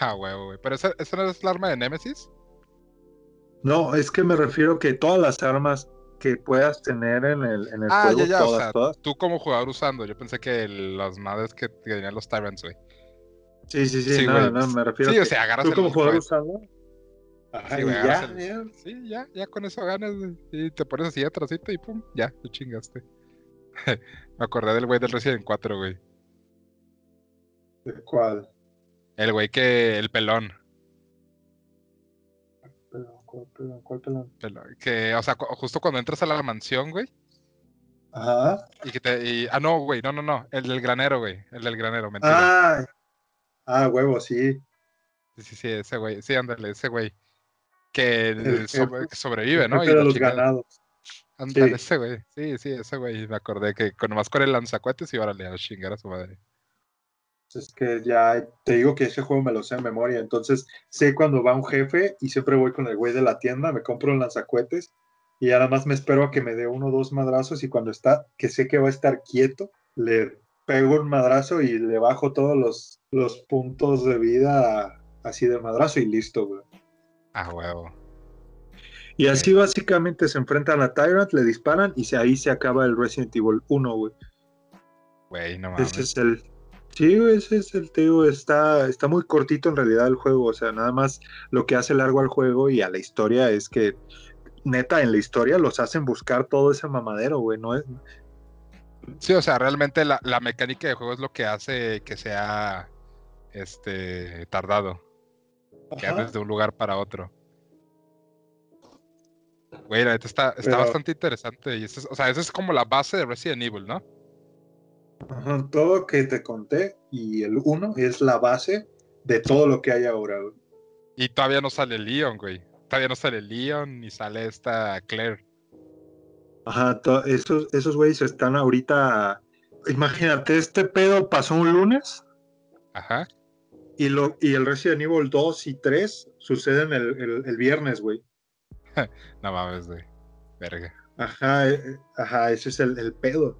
Ah, huevo, güey. ¿Pero esa, esa no es el arma de Nemesis? No, es que me refiero que todas las armas que puedas tener en el, en el ah, juego, ya, ya, todas, o sea, todas. tú como jugador usando, yo pensé que las madres que tenían los Tyrants, güey. Sí, sí, sí, Sí, no, no, me refiero sí, a o que sea, agarras tú el como jugador usando. Ajá, Sí, güey, ya, el- ya. Sí, ya, ya con eso ganas, güey. Y te pones así atrásito y pum, ya, te chingaste. <laughs> Me acordé del güey del Resident 4, güey. ¿De ¿Cuál? El güey que, el pelón. ¿Cuál pelón? ¿Cuál pelón? pelón, Que, o sea, justo cuando entras a la mansión, güey. Ajá. Y que te. y- ah, no, güey, no, no, no. El del granero, güey. El del granero, mentira. Ah, ah, huevo, sí. Sí, sí, sí, ese güey. Sí, ándale, ese güey. Que, El sobre- jefe- que sobrevive, ¿no? Y de los chingada. ganados. Ándale, Sí. ese güey. Sí, sí, ese güey. Me acordé que con nomás con el lanzacuetes y órale a chingar a su madre. Es que ya te digo que ese juego me lo sé en memoria. Entonces sé cuando va un jefe y siempre voy con el güey de la tienda, me compro un lanzacuetes y ya nada más me espero a que me dé uno o dos madrazos y cuando está, que sé que va a estar quieto, le pego un madrazo y le bajo todos los, los puntos de vida así de madrazo y listo, güey. Ah, huevo. Y así básicamente se enfrentan a Tyrant, le disparan y se, ahí se acaba el Resident Evil 1, güey. Güey, no mames. Ese es el. Sí, güey, ese es el tío. Está, está muy cortito en realidad el juego. O sea, nada más lo que hace largo al juego y a la historia es que, neta, en la historia los hacen buscar todo ese mamadero, güey. No es, Sí, o sea, realmente la, la mecánica de juego es lo que hace que sea este tardado. Que andes de un lugar para otro. Güey, la neta está, está Pero- bastante interesante. Y eso es- o sea, esa es como la base de Resident Evil, ¿no? Ajá, todo lo que te conté y el 1 es la base de todo lo que hay ahora, güey. Y todavía no sale Leon, güey. Todavía no sale Leon ni sale esta Claire. Ajá, esos, esos güeyes están ahorita. Imagínate, este pedo pasó un lunes Ajá. y, lo, y el Resident Evil 2 y 3 suceden el, el, el viernes, güey. <laughs> No mames, güey. Verga. Ajá, eh, eh, ajá, ese es el, el pedo.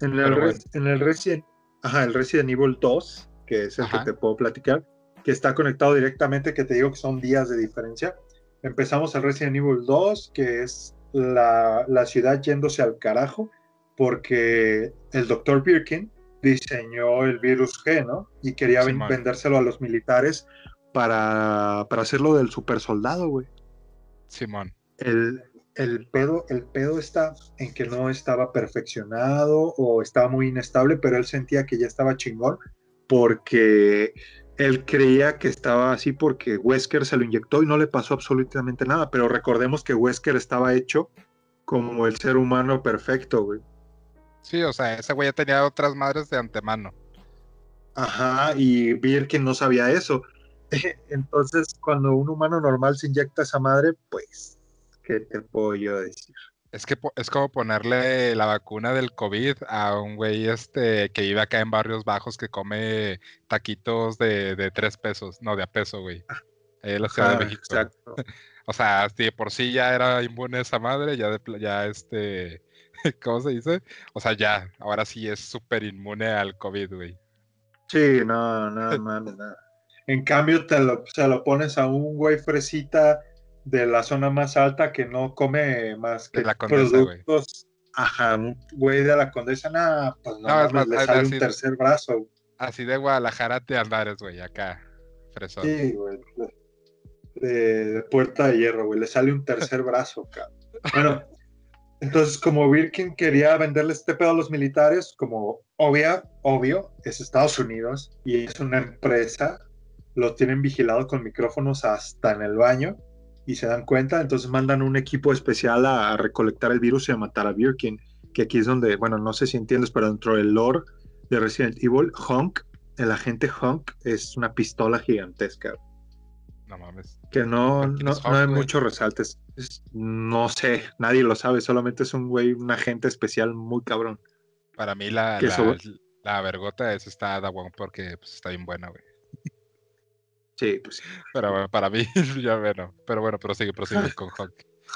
En el, bueno. en el Resident, ajá, el Resident Evil 2, que es el Ajá. que te puedo platicar, que está conectado directamente, que te digo que son días de diferencia. Empezamos el Resident Evil 2, que es la, la ciudad yéndose al carajo, porque el Dr. Birkin diseñó el virus G, ¿no? Y quería Simón. vendérselo a los militares para, para hacerlo del super soldado, güey Simón. el, el pedo, el pedo está en que no estaba perfeccionado o estaba muy inestable, pero él sentía que ya estaba chingón porque él creía que estaba así porque Wesker se lo inyectó y no le pasó absolutamente nada, pero recordemos que Wesker estaba hecho como el ser humano perfecto, güey. Sí, o sea, ese güey ya tenía otras madres de antemano. Ajá, y Birkin no sabía eso. <laughs> Entonces, cuando un humano normal se inyecta esa madre, pues, ¿qué te puedo yo decir? Es que es como ponerle la vacuna del COVID a un güey este que vive acá en barrios bajos que come taquitos de, de tres pesos, no, de a peso, güey. Ahí en la Ciudad Ajá, de México. exacto. <laughs> O sea, si de por sí ya era inmune esa madre, ya de ya este, <laughs> ¿cómo se dice? O sea, ya, ahora sí es súper inmune al COVID, güey. Sí, no, no mames, nada. En cambio, te lo, se lo pones a un güey fresita de la zona más alta que no come más De que la Condesa, güey. productos. Ajá, güey de la condesa, nada, pues no, No, es mames, más, le sale un tercer brazo. Así de Guadalajara te andares, güey, acá, fresón. Sí, güey. De, de puerta de hierro, güey. Le sale un tercer brazo, <laughs> cabrón. Bueno, entonces, como Birkin quería venderle este pedo a los militares, como obvia, obvio, es Estados Unidos y es una empresa, lo tienen vigilado con micrófonos hasta en el baño y se dan cuenta, entonces mandan un equipo especial a, a recolectar el virus y a matar a Birkin, que aquí es donde, bueno, no sé si entiendes, pero dentro del lore de Resident Evil, Honk, el agente Honk es una pistola gigantesca No mames. que no, ¿Quién no, no hay güey? muchos resaltes. Es- no sé, nadie lo sabe, solamente es un güey, un agente especial muy cabrón. Para mí la, la, vergota es esta Ada Wong porque pues, está bien buena, güey. Sí, pues Pero bueno, para mí, <laughs> ya bueno. Pero bueno, prosigue, prosigue con Honk.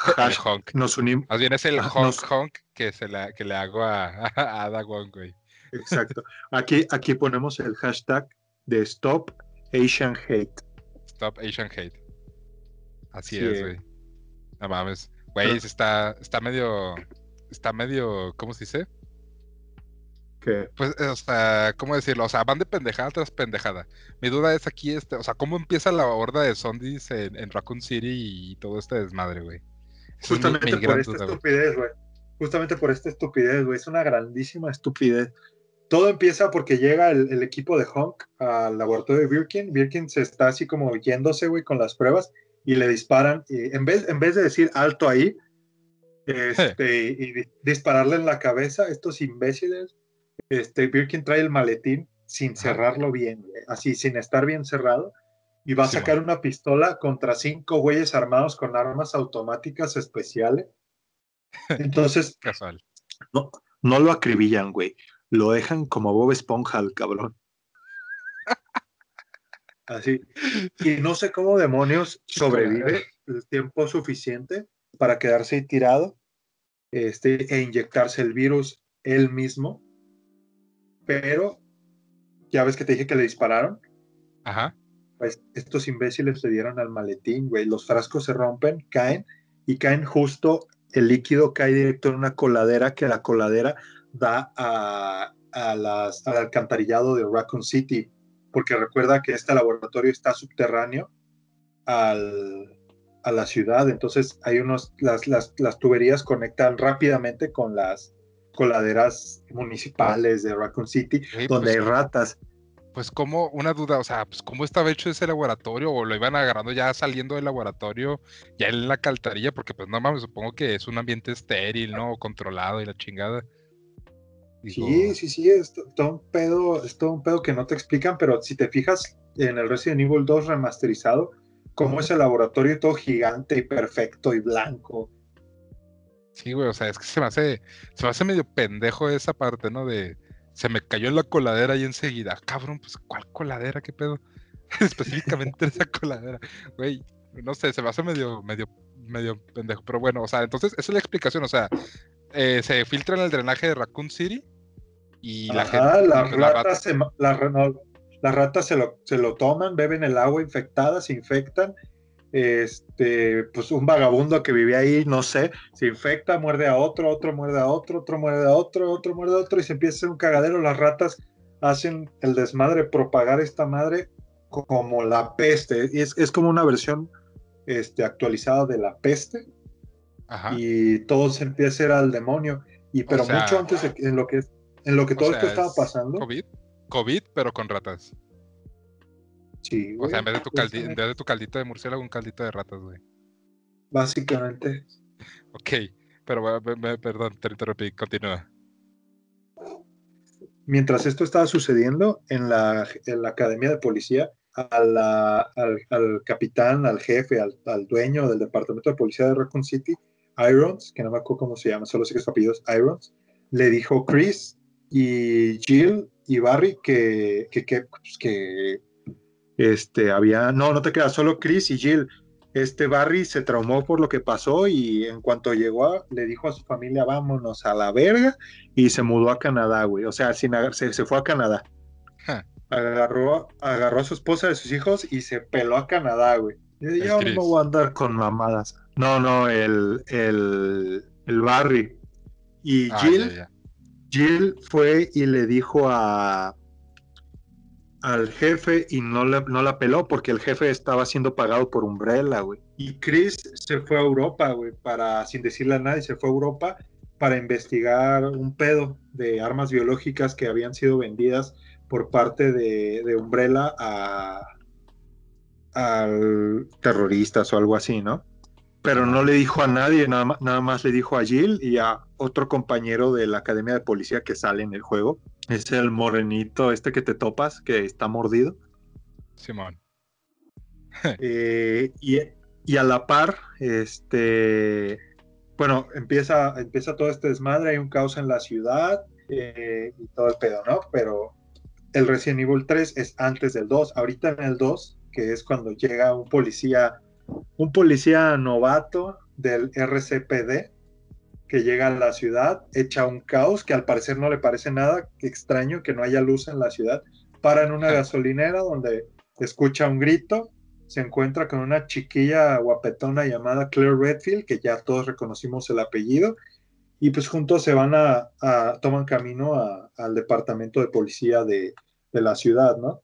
El hash, Honk. nos unimos. Más bien es el Ah, Honk nos- Honk que, se la, que le hago a, <laughs> a Ada Wong, güey. Exacto. Aquí, aquí ponemos el hashtag de Stop Asian Hate. Stop Asian Hate. Así Sí. es, güey. No mames. Güey, sí está, está medio. Está medio. ¿Cómo se dice? Pues, o sea, ¿cómo decirlo? O sea, van de pendejada tras pendejada. Mi duda es aquí, este, o sea, ¿cómo empieza la horda de zombies en, en Raccoon City y todo este desmadre, güey? Es mi- justamente mi por esta duda, estupidez, güey. Justamente por esta estupidez, güey. Es una grandísima estupidez. Todo empieza porque llega el, el equipo de Honk al laboratorio de Birkin. Birkin se está así como yéndose, güey, con las pruebas y le disparan. Y en, vez, en vez de decir alto ahí <laughs> este, y di- dispararle en la cabeza, estos imbéciles, este, Birkin trae el maletín sin cerrarlo bien, así, sin estar bien cerrado. Y va a Sí, sacar una pistola contra cinco güeyes armados con armas automáticas especiales. <laughs> Entonces, Casual. no, no lo acribillan, güey. Lo dejan como Bob Esponja al cabrón. <laughs> Así. Y no sé cómo demonios sobrevive el tiempo suficiente para quedarse ahí tirado este, e inyectarse el virus él mismo. Pero ya ves que te dije que le dispararon. Ajá. Pues estos imbéciles le dieron al maletín, güey. Los frascos se rompen, caen y caen justo, el líquido cae directo en una coladera que la coladera da a, a las, al alcantarillado de Raccoon City, porque recuerda que este laboratorio está subterráneo al, a la ciudad, entonces hay unos, las, las, las tuberías conectan rápidamente con las coladeras municipales de Raccoon City, Sí, donde pues, hay ratas. Pues como una duda, o sea, pues cómo estaba hecho ese laboratorio o lo iban agarrando ya saliendo del laboratorio, ya en la caltarilla, porque pues no mames, supongo que es un ambiente estéril, ¿no? Controlado y la chingada. Digo, Sí, sí, sí, es to- todo un pedo, es todo un pedo que no te explican, pero si te fijas en el Resident Evil 2 remasterizado, cómo es el laboratorio todo gigante y perfecto y blanco. Sí, güey, o sea, es que se me hace, se me hace medio pendejo esa parte, ¿no? De, se me cayó en la coladera y enseguida, cabrón, pues, ¿cuál coladera? ¿Qué pedo? <laughs> Específicamente esa coladera, güey, no sé, se me hace medio, medio, medio pendejo, pero bueno, o sea, entonces, esa es la explicación, o sea, eh, se filtra en el drenaje de Raccoon City y la Ajá, gente, las la rata- ratas, se, no, las ratas se lo, se lo toman, beben el agua infectada, se infectan. Este, pues un vagabundo que vivía ahí, no sé, se infecta, muerde a otro, otro muerde a otro, otro muerde a otro, otro muerde a otro y se empieza a hacer un cagadero. Las ratas hacen el desmadre, propagar esta madre como la peste. Y es, es como una versión este, actualizada de la peste Ajá. y todo se empieza a hacer al demonio. Y pero sea, mucho antes de en lo que en lo que todo sea, esto estaba es pasando. COVID, COVID, pero con ratas. Sí, O sea, en vez de tu caldi- en vez de tu caldito de murciélago, un caldito de ratas, güey. Básicamente. Ok, pero bueno, me- me- perdón, te interrumpí, continúa. Mientras esto estaba sucediendo en la, en la academia de policía, a la- al, al capitán, al jefe, al, al dueño del departamento de policía de Raccoon City, Irons, que no me acuerdo cómo se llama, solo sé que su apellido es Irons, le dijo Chris y Jill y Barry que, que, que, pues, que este, había, no, no te creas, solo Chris y Jill. Este Barry se traumó por lo que pasó y en cuanto llegó a- le dijo a su familia vámonos a la verga y se mudó a Canadá, güey. O sea, sin se, se fue a Canadá. Agarró, agarró a su esposa y a sus hijos y se peló a Canadá, güey. Yo Chris. no voy a andar con mamadas. No, no, el, el, el Barry. Y Ah, Jill, ya, ya. Jill fue y le dijo a al jefe y no la, no la peló porque el jefe estaba siendo pagado por Umbrella, güey. Y Chris se fue a Europa, güey, para, sin decirle a nadie, se fue a Europa para investigar un pedo de armas biológicas que habían sido vendidas por parte de, de Umbrella a, al terroristas o algo así, ¿no? Pero no le dijo a nadie, nada más, nada más le dijo a Jill y a otro compañero de la academia de policía que sale en el juego. Es el morenito, este que te topas, que está mordido. Simón. Eh, y, y a la par, este, bueno, empieza, empieza todo este desmadre, hay un caos en la ciudad eh, y todo el pedo, ¿no? Pero el Resident Evil 3 es antes del 2. Ahorita en el 2, que es cuando llega un policía, un policía novato del RCPD, que llega a la ciudad, echa un caos que al parecer no le parece nada extraño que no haya luz en la ciudad, para en una gasolinera donde escucha un grito, se encuentra con una chiquilla guapetona llamada Claire Redfield, que ya todos reconocimos el apellido, y pues juntos se van a, a- toman camino a- al departamento de policía de, de la ciudad, ¿no?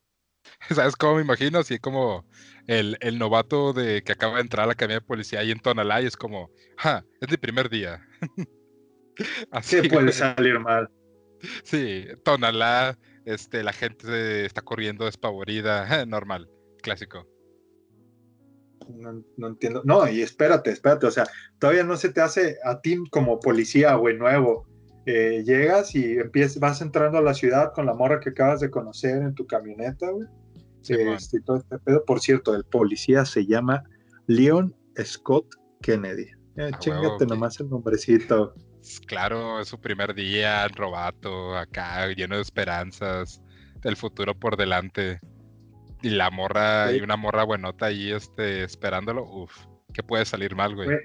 <laughs> ¿Sabes cómo me imagino? Así como el, el novato de que acaba de entrar a la academia de policía ahí en Tonalá y es como, ja, es mi primer día. <laughs> Así, ¿Qué puede salir mal? <laughs> Sí, Tonalá, este, la gente está corriendo despavorida, normal, clásico. No, no entiendo. No, y espérate, espérate, o sea, todavía no se te hace a ti como policía, güey, nuevo. Eh, llegas y empiezas, vas entrando a la ciudad con la morra que acabas de conocer en tu camioneta, güey. Simón. Este, todo este pedo. Por cierto, el policía se llama Leon Scott Kennedy. Eh, Ah, chingate huevo, nomás el nombrecito. Claro, es su primer día, robato, acá, lleno de esperanzas, del futuro por delante. Y la morra, y Sí. una morra buenota ahí, este, esperándolo, uf, ¿qué puede salir mal, güey? Güey,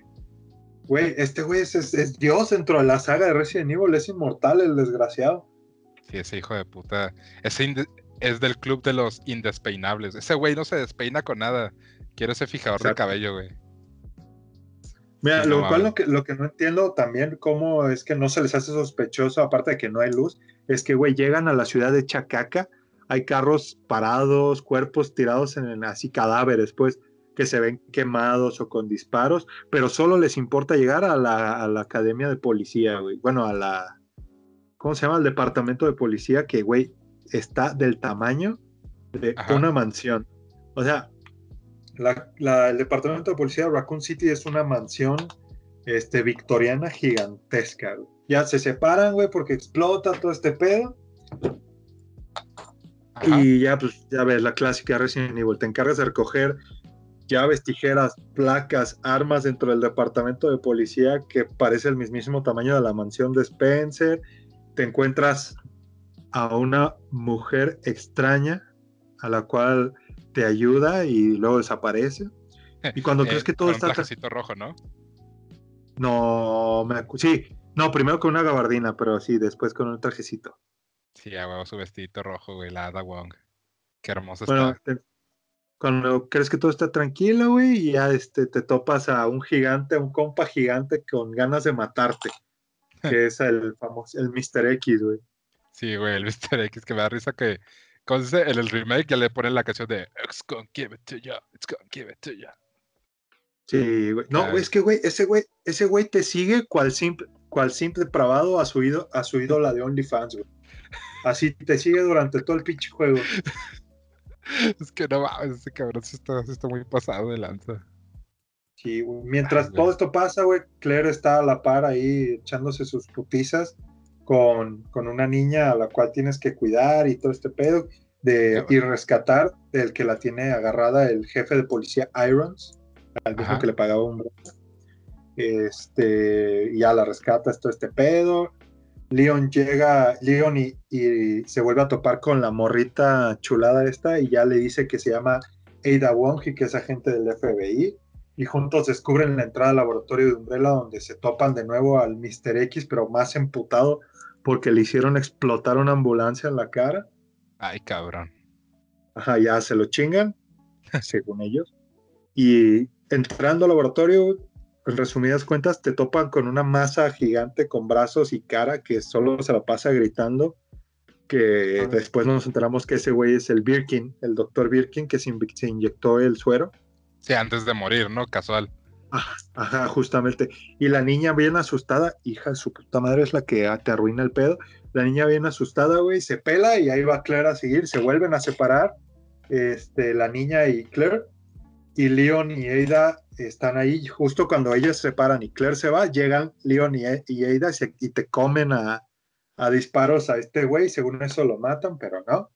Güey, este güey es, es- es Dios dentro de la saga de Resident Evil, es inmortal el desgraciado. Sí, ese hijo de puta. Ese es del club de los indespeinables. Ese güey no se despeina con nada. Quiere ese fijador de cabello, güey. Mira, lo cual lo que, lo que no entiendo también cómo es que no se les hace sospechoso, aparte de que no hay luz, es que, güey, llegan a la ciudad de Chacaca, hay carros parados, cuerpos tirados en así cadáveres, pues, que se ven quemados o con disparos, pero solo les importa llegar a la, a la academia de policía, güey. Bueno, a la, ¿cómo se llama? El departamento de policía que, güey, está del tamaño de una mansión. O sea, el departamento de policía de Raccoon City es una mansión este, victoriana gigantesca. Ya se separan, güey, porque explota todo este pedo. Y ya, pues, ya ves, la clásica Resident Evil. Te encargas de recoger llaves, tijeras, placas, armas dentro del departamento de policía que parece el mismísimo tamaño de la mansión de Spencer te encuentras a una mujer extraña a la cual te ayuda y luego desaparece. Y cuando <laughs> crees que todo con está. Un trajecito rojo, ¿no? No, me sí, no, primero con una gabardina, pero sí, después con un trajecito. Sí, a su vestidito rojo, güey, la Ada Wong. Qué hermoso está. Cuando crees que todo está tranquilo, güey, y ya este, te topas a un gigante, a un compa gigante con ganas de matarte <laughs> que es el famoso, el Mr. X, güey. Sí, güey, el <laughs> Mr. X, que me da risa que en el remake ya le ponen la canción de It's gonna give it to you, it's gonna give it to you. Sí, güey. No, es que, güey, ese güey, ese güey te sigue cual simple, cual simple pravado a su, a su ídola de OnlyFans, güey. Así te sigue durante todo el pinche juego. <laughs> <laughs> es que no mames, ese cabrón se está, está muy pasado de lanza. Sí, Mientras todo esto pasa, güey, Claire está a la par ahí echándose sus putizas con, una niña a la cual tienes que cuidar y todo este pedo de y rescatar del que la tiene agarrada el jefe de policía Irons, al mismo que le pagaba un este ya la rescata todo este pedo. Leon llega, Leon y, y, se vuelve a topar con la morrita chulada esta y ya le dice que se llama Ada Wong y que es agente del FBI y juntos descubren la entrada al laboratorio de Umbrella donde se topan de nuevo al Mr. X, pero más emputado porque le hicieron explotar una ambulancia en la cara. Ay, cabrón. Ajá, ya se lo chingan, <laughs> según ellos. Y entrando al laboratorio, en resumidas cuentas, te topan con una masa gigante con brazos y cara que solo se la pasa gritando. Que después nos enteramos que ese güey es el Birkin, el doctor Birkin, que se inyectó el suero. Sí, antes de morir, ¿no? Casual. Ajá, justamente. Y la niña bien asustada, hija de su puta madre es la que te arruina el pedo. La niña bien asustada, güey, se pela y ahí va Claire a seguir, se vuelven a separar, este, la niña y Claire. Y Leon y Ada están ahí, justo cuando ellas se separan y Claire se va, llegan Leon y, Ada y, te comen a, a disparos a este güey, según eso lo matan, pero no.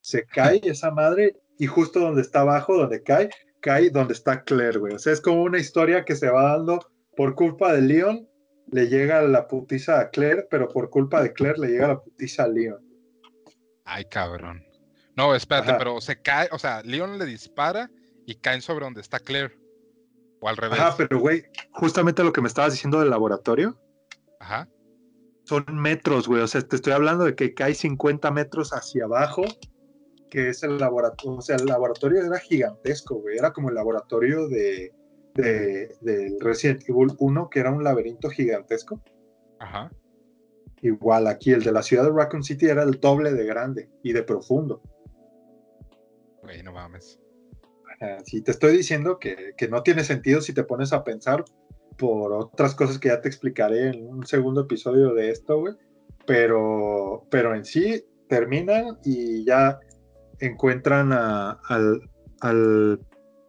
Se cae <laughs> esa madre y justo donde está abajo, donde cae, cae donde está Claire, güey. O sea, es como una historia que se va dando por culpa de Leon, le llega la putiza a Claire, pero por culpa de Claire le llega la putiza a Leon. Ay, cabrón. No, espérate, pero se cae, o sea, Leon le dispara y caen sobre donde está Claire. O al revés. Ajá, pero güey, justamente lo que me estabas diciendo del laboratorio. Ajá. Son metros, güey. O sea, te estoy hablando de que cae 50 metros hacia abajo que es el laboratorio, o sea, el laboratorio era gigantesco, güey, era como el laboratorio de, de, Resident Evil 1, que era un laberinto gigantesco. Ajá. Igual aquí, el de la ciudad de Raccoon City era el doble de grande y de profundo. Güey, no mames. <laughs> Sí, te estoy diciendo que, que no tiene sentido si te pones a pensar por otras cosas que ya te explicaré en un segundo episodio de esto, güey. Pero, pero en sí terminan y ya encuentran al,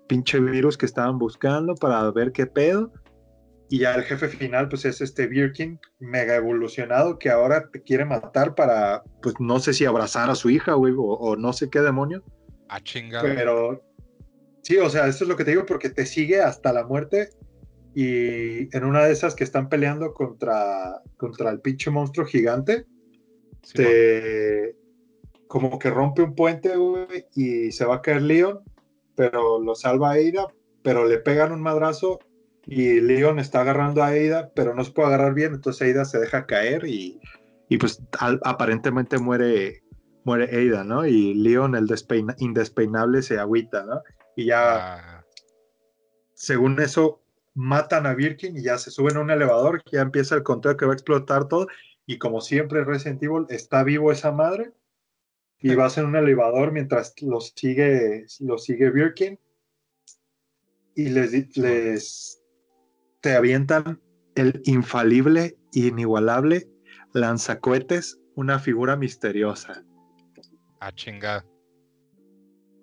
pinche virus que estaban buscando para ver qué pedo. Y ya el jefe final, pues es este Birkin mega evolucionado que ahora te quiere matar para, pues no sé si abrazar a su hija, güey, o, no sé qué demonio. A chingar. Pero sí, o sea, eso es lo que te digo porque te sigue hasta la muerte. Y en una de esas que están peleando contra, contra el pinche monstruo gigante, te, como que rompe un puente, güey, y se va a caer Leon, pero lo salva a Ada, pero le pegan un madrazo y Leon está agarrando a Ada, pero no se puede agarrar bien, entonces Ada se deja caer y, Y pues aparentemente muere, muere Ada, ¿no? Y Leon, el indespeinable, se agüita, ¿no? Y ya, ah. según eso, matan a Birkin y ya se suben a un elevador, ya empieza el conteo que va a explotar todo. Y como siempre, Resident Evil está vivo esa madre. Y vas en un elevador mientras los sigue, los sigue Birkin. Y les, les te avientan el infalible, inigualable lanzacohetes, una figura misteriosa. Ah, chingada.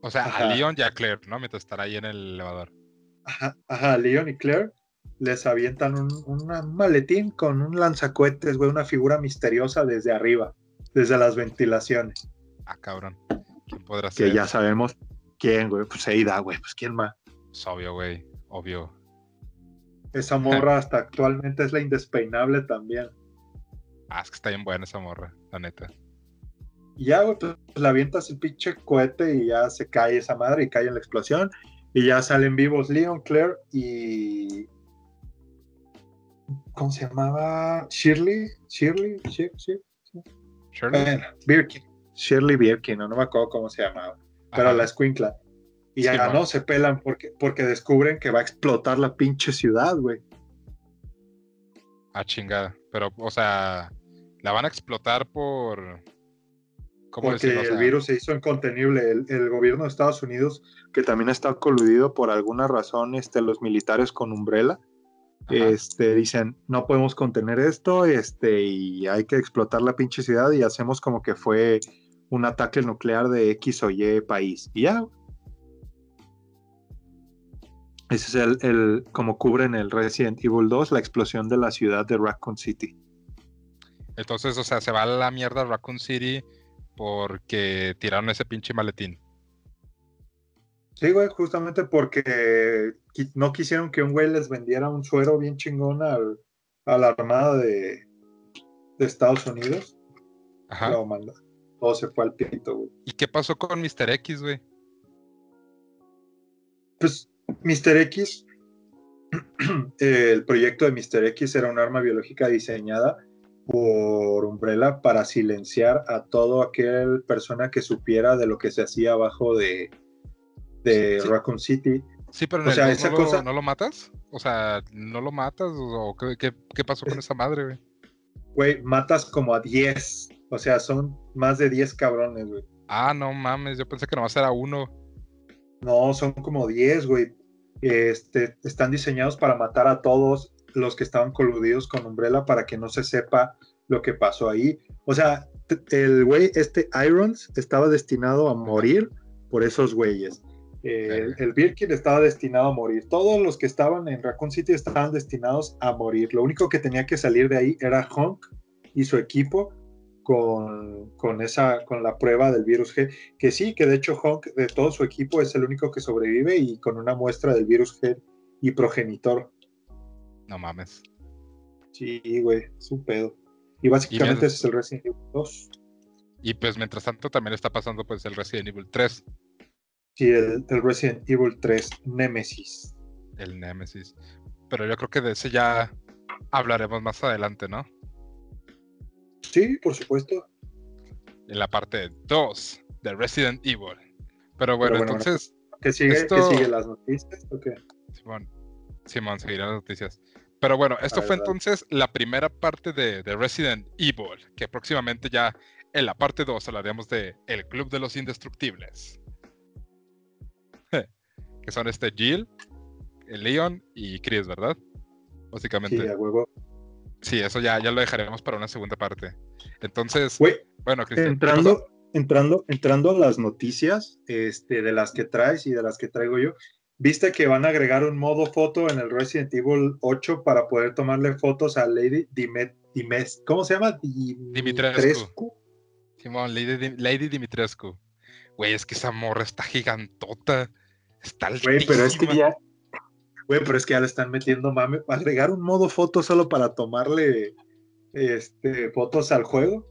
O sea, a Leon y a Claire, ¿no? Mientras estará ahí en el elevador. Ajá, ajá, Leon y Claire les avientan un, maletín con un lanzacohetes, güey, una figura misteriosa desde arriba, desde las ventilaciones. Ah, cabrón. ¿Quién podrá ser? Que ya sabemos quién, güey. Pues Eida, güey. Pues quién más. Es obvio, güey. Obvio. Esa morra hasta actualmente es la indespeinable también. Ah, es que está bien buena esa morra, la neta. Y ya, güey, pues la avientas el pinche cohete y ya se cae esa madre y cae en la explosión. Y ya salen vivos Leon, Claire y. ¿Cómo se llamaba? Shirley. Shirley. Shirley. Shirley. Birkin. Shirley Birkin, no, me acuerdo cómo se llamaba. Pero la escuincla. Y ya no se pelan porque, porque descubren que va a explotar la pinche ciudad, güey. Ah, chingada. Pero, o sea, la van a explotar por. ¿Cómo Porque el virus se hizo incontenible. El, gobierno de Estados Unidos, que también está coludido por alguna razón, este, los militares con Umbrella, este, dicen, no podemos contener esto, este, y hay que explotar la pinche ciudad y hacemos como que fue un ataque nuclear de X o Y país. Y ya, ese es el, como como en el Resident Evil 2 la explosión de la ciudad de Raccoon City. Entonces, o sea, se va a la mierda Raccoon City porque tiraron ese pinche maletín. Sí, güey, justamente porque no quisieron que un güey les vendiera un suero bien chingón al, a la armada de, de Estados Unidos. Ajá. Todo se fue al pito, güey. ¿Y qué pasó con Mr. X, güey? Pues Mr. X, <clears throat> el proyecto de Mr. X era un arma biológica diseñada por Umbrella para silenciar a todo aquel persona que supiera de lo que se hacía abajo de, de Raccoon City. Sí, pero o sea, esa no, cosa... lo, ¿no lo matas? O sea, ¿no lo matas? ¿O qué, qué, pasó con esa madre, güey? Güey, matas como a 10. O sea, son más de 10 cabrones, güey. Ah, no mames, yo pensé que nomás era uno. No, son como 10, güey. Este, están diseñados para matar a todos los que estaban coludidos con Umbrella para que no se sepa lo que pasó ahí. O sea, el güey, este Irons, estaba destinado a morir por esos güeyes. el Birkin estaba destinado a morir. Todos los que estaban en Raccoon City estaban destinados a morir. Lo único que tenía que salir de ahí era Honk y su equipo con, esa, con la prueba del virus G, que sí, que de hecho Honk de todo su equipo es el único que sobrevive y con una muestra del virus G y progenitor. No mames. Sí, güey, es un pedo. Y básicamente ese es el Resident Evil 2. Y pues mientras tanto también está pasando pues el Resident Evil 3. Sí, el, el Resident Evil 3, Nemesis. El Nemesis. Pero yo creo que de ese ya hablaremos más adelante, ¿no? Sí, por supuesto. En la parte 2 de Resident Evil. Pero bueno, entonces. ¿Qué sigue, ¿Qué sigue? ¿Las noticias o qué? Simón, Simón, seguirán las noticias. Pero bueno, esto fue entonces la primera parte de, de, Resident Evil, que próximamente ya en la parte 2 hablaremos de El Club de los Indestructibles. <laughs> que son este Jill, el Leon y Chris, ¿verdad? Básicamente. Sí, a huevo. Sí, eso ya, ya lo dejaremos para una segunda parte. Entonces, bueno, Cristian. Entrando, entrando, entrando a las noticias este, de las que traes y de las que traigo yo, ¿viste que van a agregar un modo foto en el Resident Evil 8 para poder tomarle fotos a Lady Dimet, ¿Cómo se llama? Dimitrescu. Simón, Lady, Lady Dimitrescu. Güey, es que esa morra está gigantota. Está Güey, pero es que ya, Güey, pero es que ya le están metiendo mame. Agregar un modo foto solo para tomarle este, fotos al juego.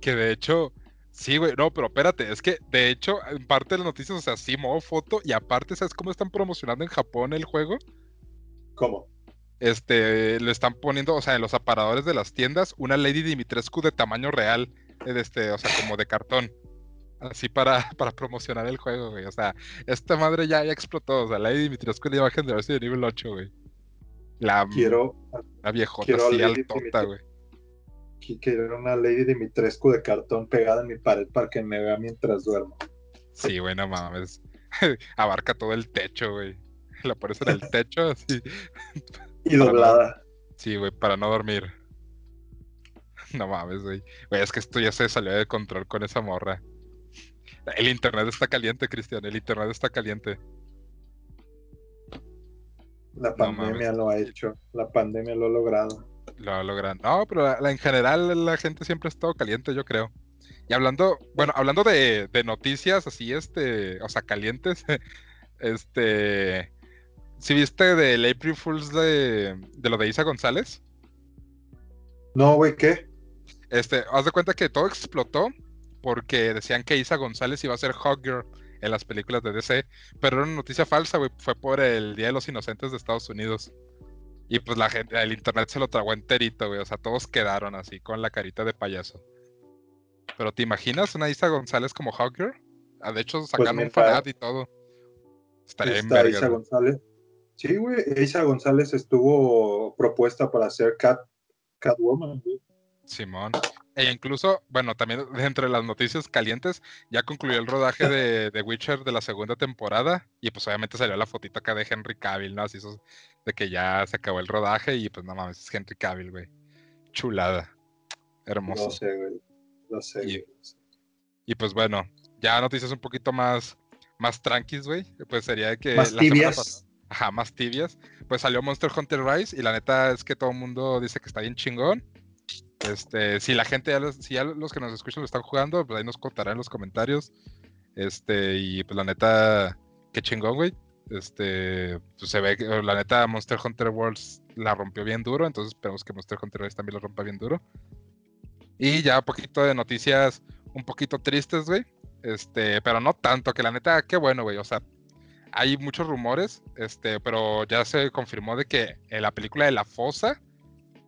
Que de hecho, sí, güey, no, pero espérate, es que de hecho, en parte de las noticias, o sea, sí, modo foto, y aparte, ¿sabes cómo están promocionando en Japón el juego? ¿Cómo? este, le están poniendo, o sea, en los aparadores de las tiendas, una Lady Dimitrescu de tamaño real, eh, este, o sea, como de cartón. Así para, <laughs> para promocionar el juego, güey. O sea, esta madre ya, ya explotó. O sea, Lady Dimitrescu es la imagen de de nivel 8, güey. La, Quiero, la viejota quiero así altota, güey. Qui- quiero una Lady Dimitrescu de cartón pegada en mi pared para que me vea mientras duermo. Sí, güey, no mames. <laughs> Abarca todo el techo, güey. <laughs> La pones en el techo, <laughs> así. Y doblada. Sí, güey, para no dormir. No mames, güey. Güey, es que esto ya se salió de control con esa morra. El internet está caliente, Cristian. El internet está caliente. La pandemia lo ha hecho. La pandemia lo ha logrado. Lo logran. No, pero la- la- en general la gente siempre ha estado caliente, yo creo. Y hablando, bueno, hablando de, de noticias así, este, o sea, calientes, <laughs> este, ¿sí viste del April Fools de, de lo de Isa González? No, güey, ¿qué? Este, haz de cuenta que todo explotó porque decían que Isa González iba a ser Hogger en las películas de DC, pero era una noticia falsa, güey, fue por el Día de los Inocentes de Estados Unidos. Y pues la gente, el internet se lo tragó enterito, güey, o sea, todos quedaron así con la carita de payaso. Pero ¿te imaginas una Isa González como Hogger? Ah, de hecho, sacan un mira, fanat y todo. Estaría en Está. Isa González. Sí, güey. Isa González estuvo propuesta para ser Cat, Catwoman, güey. Simón. E incluso, bueno, también de entre las noticias calientes, ya concluyó el rodaje de, de Witcher de la segunda temporada. Y pues obviamente salió la fotito acá de Henry Cavill, ¿no? Así eso, de que ya se acabó el rodaje y pues no mames, es Henry Cavill, güey. Chulada. Hermoso. No sé, güey. No sé, Y- güey. Y pues bueno, ya noticias un poquito más, más tranquis, güey. Pues sería que Más tibias. Ajá, más tibias. Pues salió Monster Hunter Rise y la neta es que todo el mundo dice que está bien chingón. Este, si la gente ya los, si ya los que nos escuchan lo están jugando, pues ahí nos contarán en los comentarios. Este, y pues la neta, qué chingón, güey. Este, pues se ve que la neta Monster Hunter Worlds la rompió bien duro, entonces esperemos que Monster Hunter Rise también lo rompa bien duro. Y ya un poquito de noticias un poquito tristes, güey. Este, pero no tanto, que la neta, qué bueno, güey. O sea, hay muchos rumores, este, pero ya se confirmó de que en la película de La Fosa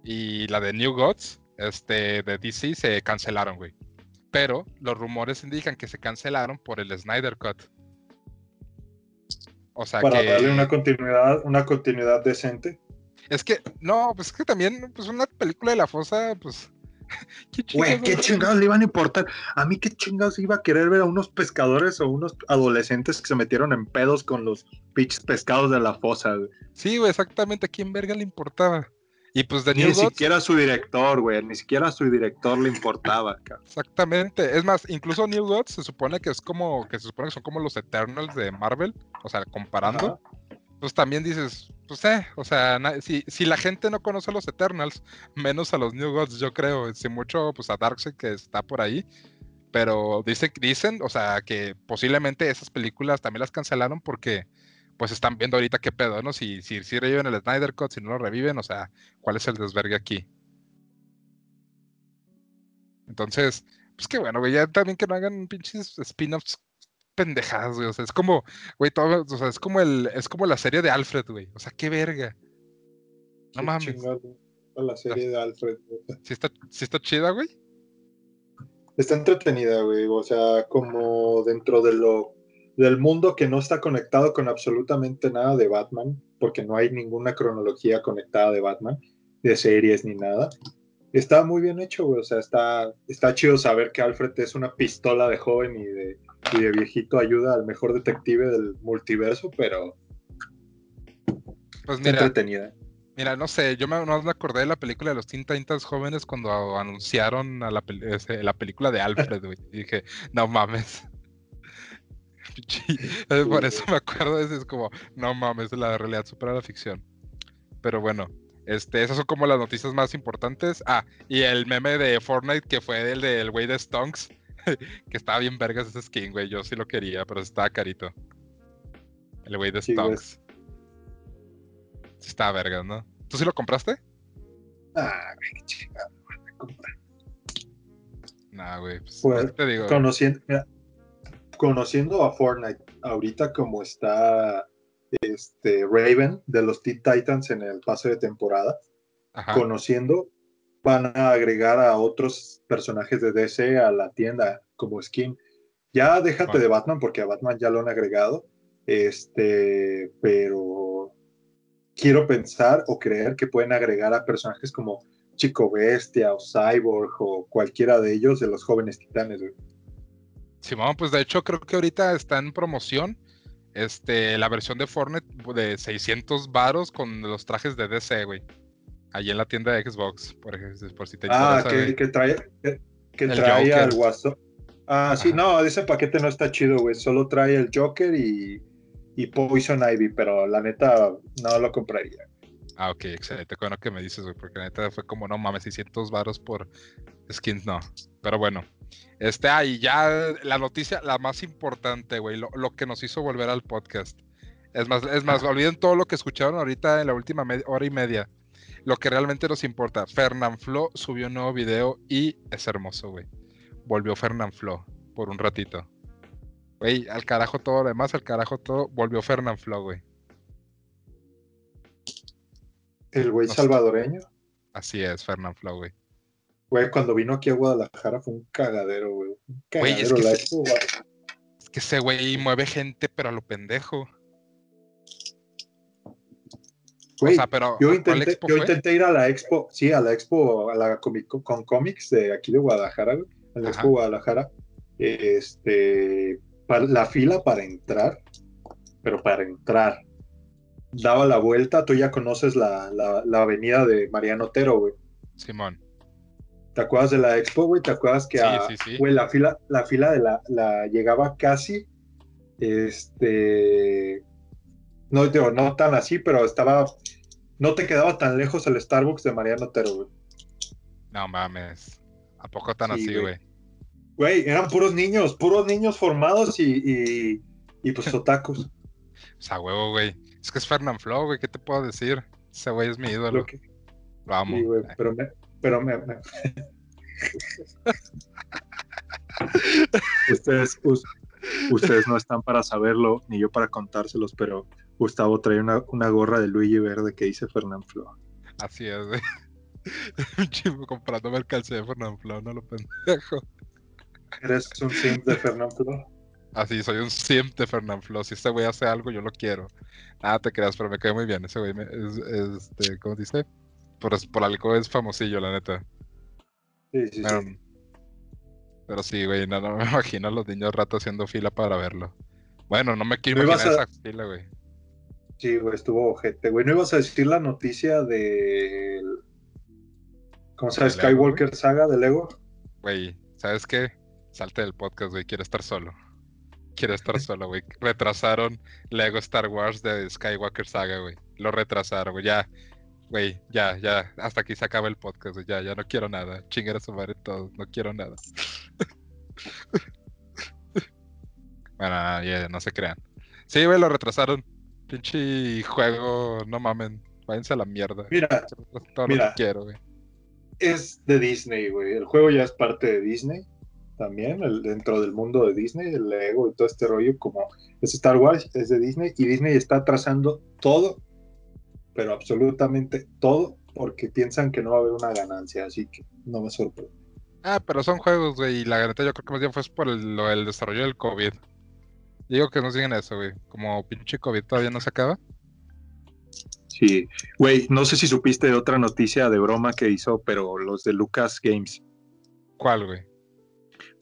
y la de New Gods, este, de DC se cancelaron, güey. Pero los rumores indican que se cancelaron por el Snyder Cut. O sea Para que darle una continuidad, una continuidad decente. es que no, pues es que también pues una película de La Fosa, pues <laughs> qué Güey, chingados, qué chingados le iban a importar. A mí qué chingados iba a querer ver a unos pescadores o unos adolescentes que se metieron en pedos con los pinches pescados de la fosa, güey. Sí, güey, exactamente a quién verga le importaba. Y pues de Ni Gods, siquiera a su director, güey. Ni siquiera a su director le importaba, <laughs> cabrón. Exactamente. Es más, incluso New Gods se supone que es como, que se supone que son como los Eternals de Marvel. O sea, comparando. Pues también dices, pues eh, o sea, si, si la gente no conoce a los Eternals, menos a los New Gods, yo creo. Si mucho, pues a Darkseid que está por ahí. Pero dice, dicen, o sea, que posiblemente esas películas también las cancelaron porque pues están viendo ahorita qué pedo, ¿no? Si, si, si reviven el Snyder Cut, si no lo reviven, o sea, ¿cuál es el desvergue aquí? Entonces, pues qué bueno, güey, ya también que no hagan pinches spin-offs pendejadas, güey. O sea, es como, güey, todo, o sea, es como el, es como la serie de Alfred, güey. O sea, qué verga. No Qué mames. chingado, La serie de Alfred. güey. Sí está, sí está chida, güey. Está entretenida, güey. O sea, como dentro de lo del mundo que no está conectado con absolutamente nada de Batman, porque no hay ninguna cronología conectada de Batman, de series ni nada. Está muy bien hecho, güey. O sea, está, está chido saber que Alfred es una pistola de joven y de, y de viejito ayuda al mejor detective del multiverso, pero Pues mira, entretenida. mira, no sé, yo me, no me acordé de la película de los Teen Titans jóvenes cuando anunciaron a la, película de Alfred, güey. Y dije, no mames. Por eso me acuerdo, es, es como, no mames, la realidad supera la ficción. Pero bueno, este, esas son como las noticias más importantes. Ah, y el meme de Fortnite que fue el del güey de Stonks, <laughs> que estaba bien vergas ese skin, güey. Yo sí lo quería, pero estaba carito. El güey de. Stonks. Sí estaba vergas, ¿no? ¿Tú sí lo compraste? Ah, güey, qué chingada. Nah, güey. Pues, Pues, ¿qué te digo? Conociendo, mira, conociendo a Fortnite ahorita como está este, Raven de los Teen Titans en el paso de temporada, Ajá. conociendo, van a agregar a otros personajes de DC a la tienda como skin. Ya déjate Bueno. de Batman, porque a Batman ya lo han agregado, este, pero quiero pensar o creer que pueden agregar a personajes como Chico Bestia o Cyborg o cualquiera de ellos de los jóvenes titanes. Simón, pues de hecho creo que ahorita está en promoción este, la versión de Fortnite de 600 varos con los trajes de DC, güey. Allí en la tienda de Xbox, por, ejemplo, por si te Ah, interesa. que, que trae, que, que El trae Joker. al guaso. Ah, sí, no, ese paquete no está chido, güey. Solo trae el Joker y, y Poison Ivy, pero la neta no lo compraría. Ah, ok, excelente. Bueno que me dices, güey, porque la neta fue como, no mames, 600 varos por skins, no. Pero bueno. Este, ah, y ya la noticia, la más importante, güey, lo, lo que nos hizo volver al podcast. Es más, es más, olviden todo lo que escucharon ahorita en la última hora y media. Lo que realmente nos importa. Fernand Flo subió un nuevo video y es hermoso, güey. Volvió Fernand Flo por un ratito. Güey, al carajo todo lo demás, al carajo todo. Volvió Fernand Flo, güey. El güey No sé. salvadoreño, Así es, Fernand Flo, güey. Güey, cuando vino aquí a Guadalajara fue un cagadero, güey. Un Güey, es que la se- expo, güey. Es que ese güey mueve gente, pero a lo pendejo. Güey, o sea, pero yo ¿a cuál intenté, expo yo intenté ir a la expo, sí, a la expo, a la Comic con cómics de aquí de Guadalajara, güey, a la Ajá. expo Guadalajara, este, para, la fila para entrar, pero para entrar, daba la vuelta, tú ya conoces la, la, la avenida de Mariano Otero, güey, Simón. ¿Te acuerdas de la expo, güey? ¿Te acuerdas que, Sí, a- sí, sí. güey, la fila, la fila de la, la llegaba casi, este, no digo, no tan así, pero estaba, no te quedaba tan lejos el Starbucks de Mariano Otero, güey. No mames. ¿A poco tan Sí, así, güey. güey? Güey, eran puros niños, puros niños formados y, y, y pues otakus. O sea, huevo, güey. Es que es Fernand Flo, güey. ¿Qué te puedo decir? Ese güey es mi ídolo. Lo que, Lo amo. sí, güey, pero me, pero me, me- ustedes, us- ustedes no están para saberlo, ni yo para contárselos, pero Gustavo trae una, una gorra de Luigi Verde que dice Fernán Flo. Así es. <laughs> Chivo comprándome el calce de Fernand Flo, no lo pendejo. ¿Eres un sim de Fernán Flo? Así, soy un simp de Fernand Flo. Si este güey hace algo, yo lo quiero. Nada, te creas, pero me cae muy bien. Ese güey me- es, es, este, ¿cómo dice? Por, por algo es famosillo, la neta. Sí, sí, Pero, sí. pero sí, güey, no, no me <laughs> imagino a los niños ratos haciendo fila para verlo. Bueno, no me quiero ¿No imaginar a- esa fila, güey. Sí, güey, estuvo ojete. Güey, ¿no ibas a decir la noticia de... ¿Cómo se llama? Skywalker Saga de Lego? Güey, ¿sabes qué? Salte del podcast, güey. Quiero estar solo. Quiero estar <laughs> solo, güey. Retrasaron Lego Star Wars de Skywalker Saga, güey. Lo retrasaron, güey. Ya, güey, ya, ya. Hasta aquí se acaba el podcast. Ya, ya no quiero nada. Chingar a su madre todo. No quiero nada. <laughs> bueno, ya, no se crean. Sí, güey, lo retrasaron. Pinche juego, no mamen. Váyanse a la mierda. Mira, Todo lo que quiero, güey. es de Disney, güey. El juego ya es parte de Disney también, el- dentro del mundo de Disney, el Lego y todo este rollo, como es Star Wars, es de Disney, y Disney está trazando todo, pero absolutamente todo, porque piensan que no va a haber una ganancia, así que no me sorprende. Ah, pero son juegos, güey, y la neta yo creo que más bien fue por el, lo del desarrollo del COVID. Digo que no siguen eso, güey. Como pinche COVID todavía no se acaba. Sí, güey, no sé si supiste de otra noticia de broma que hizo, pero los de Lucas Games. ¿Cuál, güey?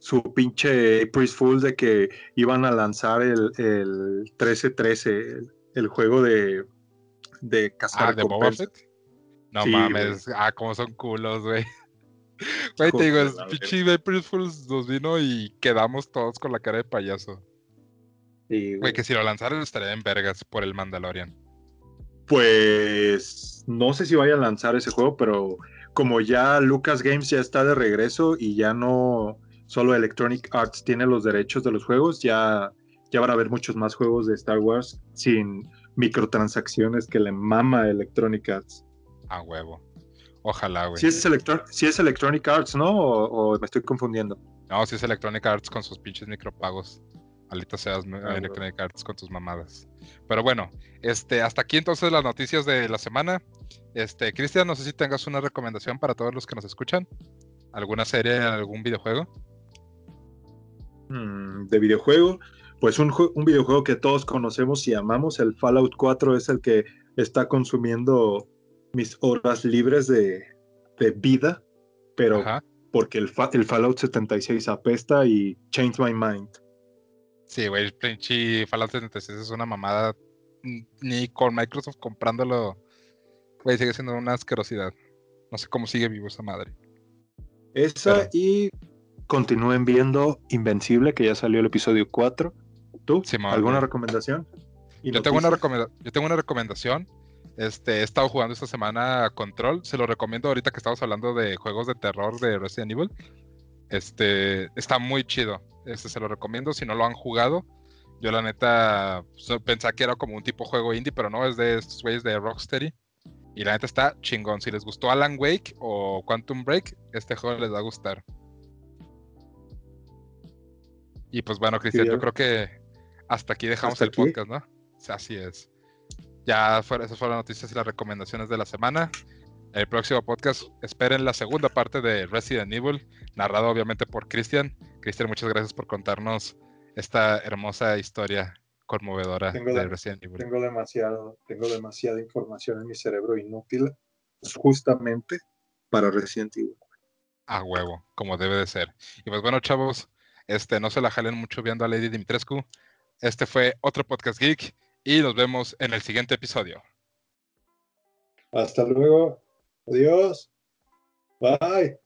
su pinche April Fool de que iban a lanzar el, el 1313, el, el juego de, de cazar Ah, de Boba Fett. No Sí, mames. Ah, como son culos, güey. <laughs> Güey, te digo, es pinche April Fools nos vino y quedamos todos con la cara de payaso. Sí, Güey, güey. que si lo lanzaran estaría en vergas por el Mandalorian. Pues no sé si vaya a lanzar ese juego, pero como ya Lucas Games ya está de regreso y ya no solo Electronic Arts tiene los derechos de los juegos, ya, ya van a haber muchos más juegos de Star Wars sin microtransacciones que le mama Electronic Arts. A huevo. Ojalá, güey. Si es, Electro- sí es Electronic Arts, ¿no? O, o me estoy confundiendo. No, si es Electronic Arts con sus pinches micropagos. Maldita seas, Ah, Electronic Arts con tus mamadas. Pero bueno, este, hasta aquí entonces las noticias de la semana. Este, Cristian, no sé si tengas una recomendación para todos los que nos escuchan. ¿Alguna serie, algún videojuego? Mm, de videojuego, pues un, un videojuego que todos conocemos y amamos, el Fallout 4 es el que está consumiendo mis horas libres de, de vida, pero Ajá. porque el, el Fallout 76 apesta y Change My Mind. Sí, güey, el pinche Fallout 76 es una mamada. Ni con Microsoft comprándolo, güey, sigue siendo una asquerosidad. No sé cómo sigue vivo esa madre. Esa Pero- y continúen viendo Invencible, que ya salió el episodio 4. ¿Tú? ¿Alguna recomendación? ¿Y Yo tengo, una noticias? recomenda- yo tengo una recomendación. Este, he estado jugando esta semana Control. Se lo recomiendo ahorita que estamos hablando de juegos de terror de Resident Evil. Este, está muy chido. Este, se lo recomiendo si no lo han jugado. Yo la neta so- pensaba que era como un tipo juego indie, pero no, es de estos güeyes de Rocksteady. Y la neta está chingón. Si les gustó Alan Wake o Quantum Break, este juego les va a gustar. Y pues bueno, Cristian, yo creo que hasta aquí dejamos ¿Hasta el aquí? podcast, ¿no? Así es. Ya fueron, esas fueron las noticias y las recomendaciones de la semana. El próximo podcast, esperen la segunda parte de Resident Evil, narrado obviamente por Cristian. Cristian, muchas gracias por contarnos esta hermosa historia conmovedora Tengo de Resident Evil. Tengo demasiado, tengo demasiada información en mi cerebro inútil, justamente para Resident Evil. A huevo, como debe de ser. Y pues bueno, chavos, este, no se la jalen mucho viendo a Lady Dimitrescu. Este fue otro podcast geek y nos vemos en el siguiente episodio. Hasta luego. Adiós. Bye.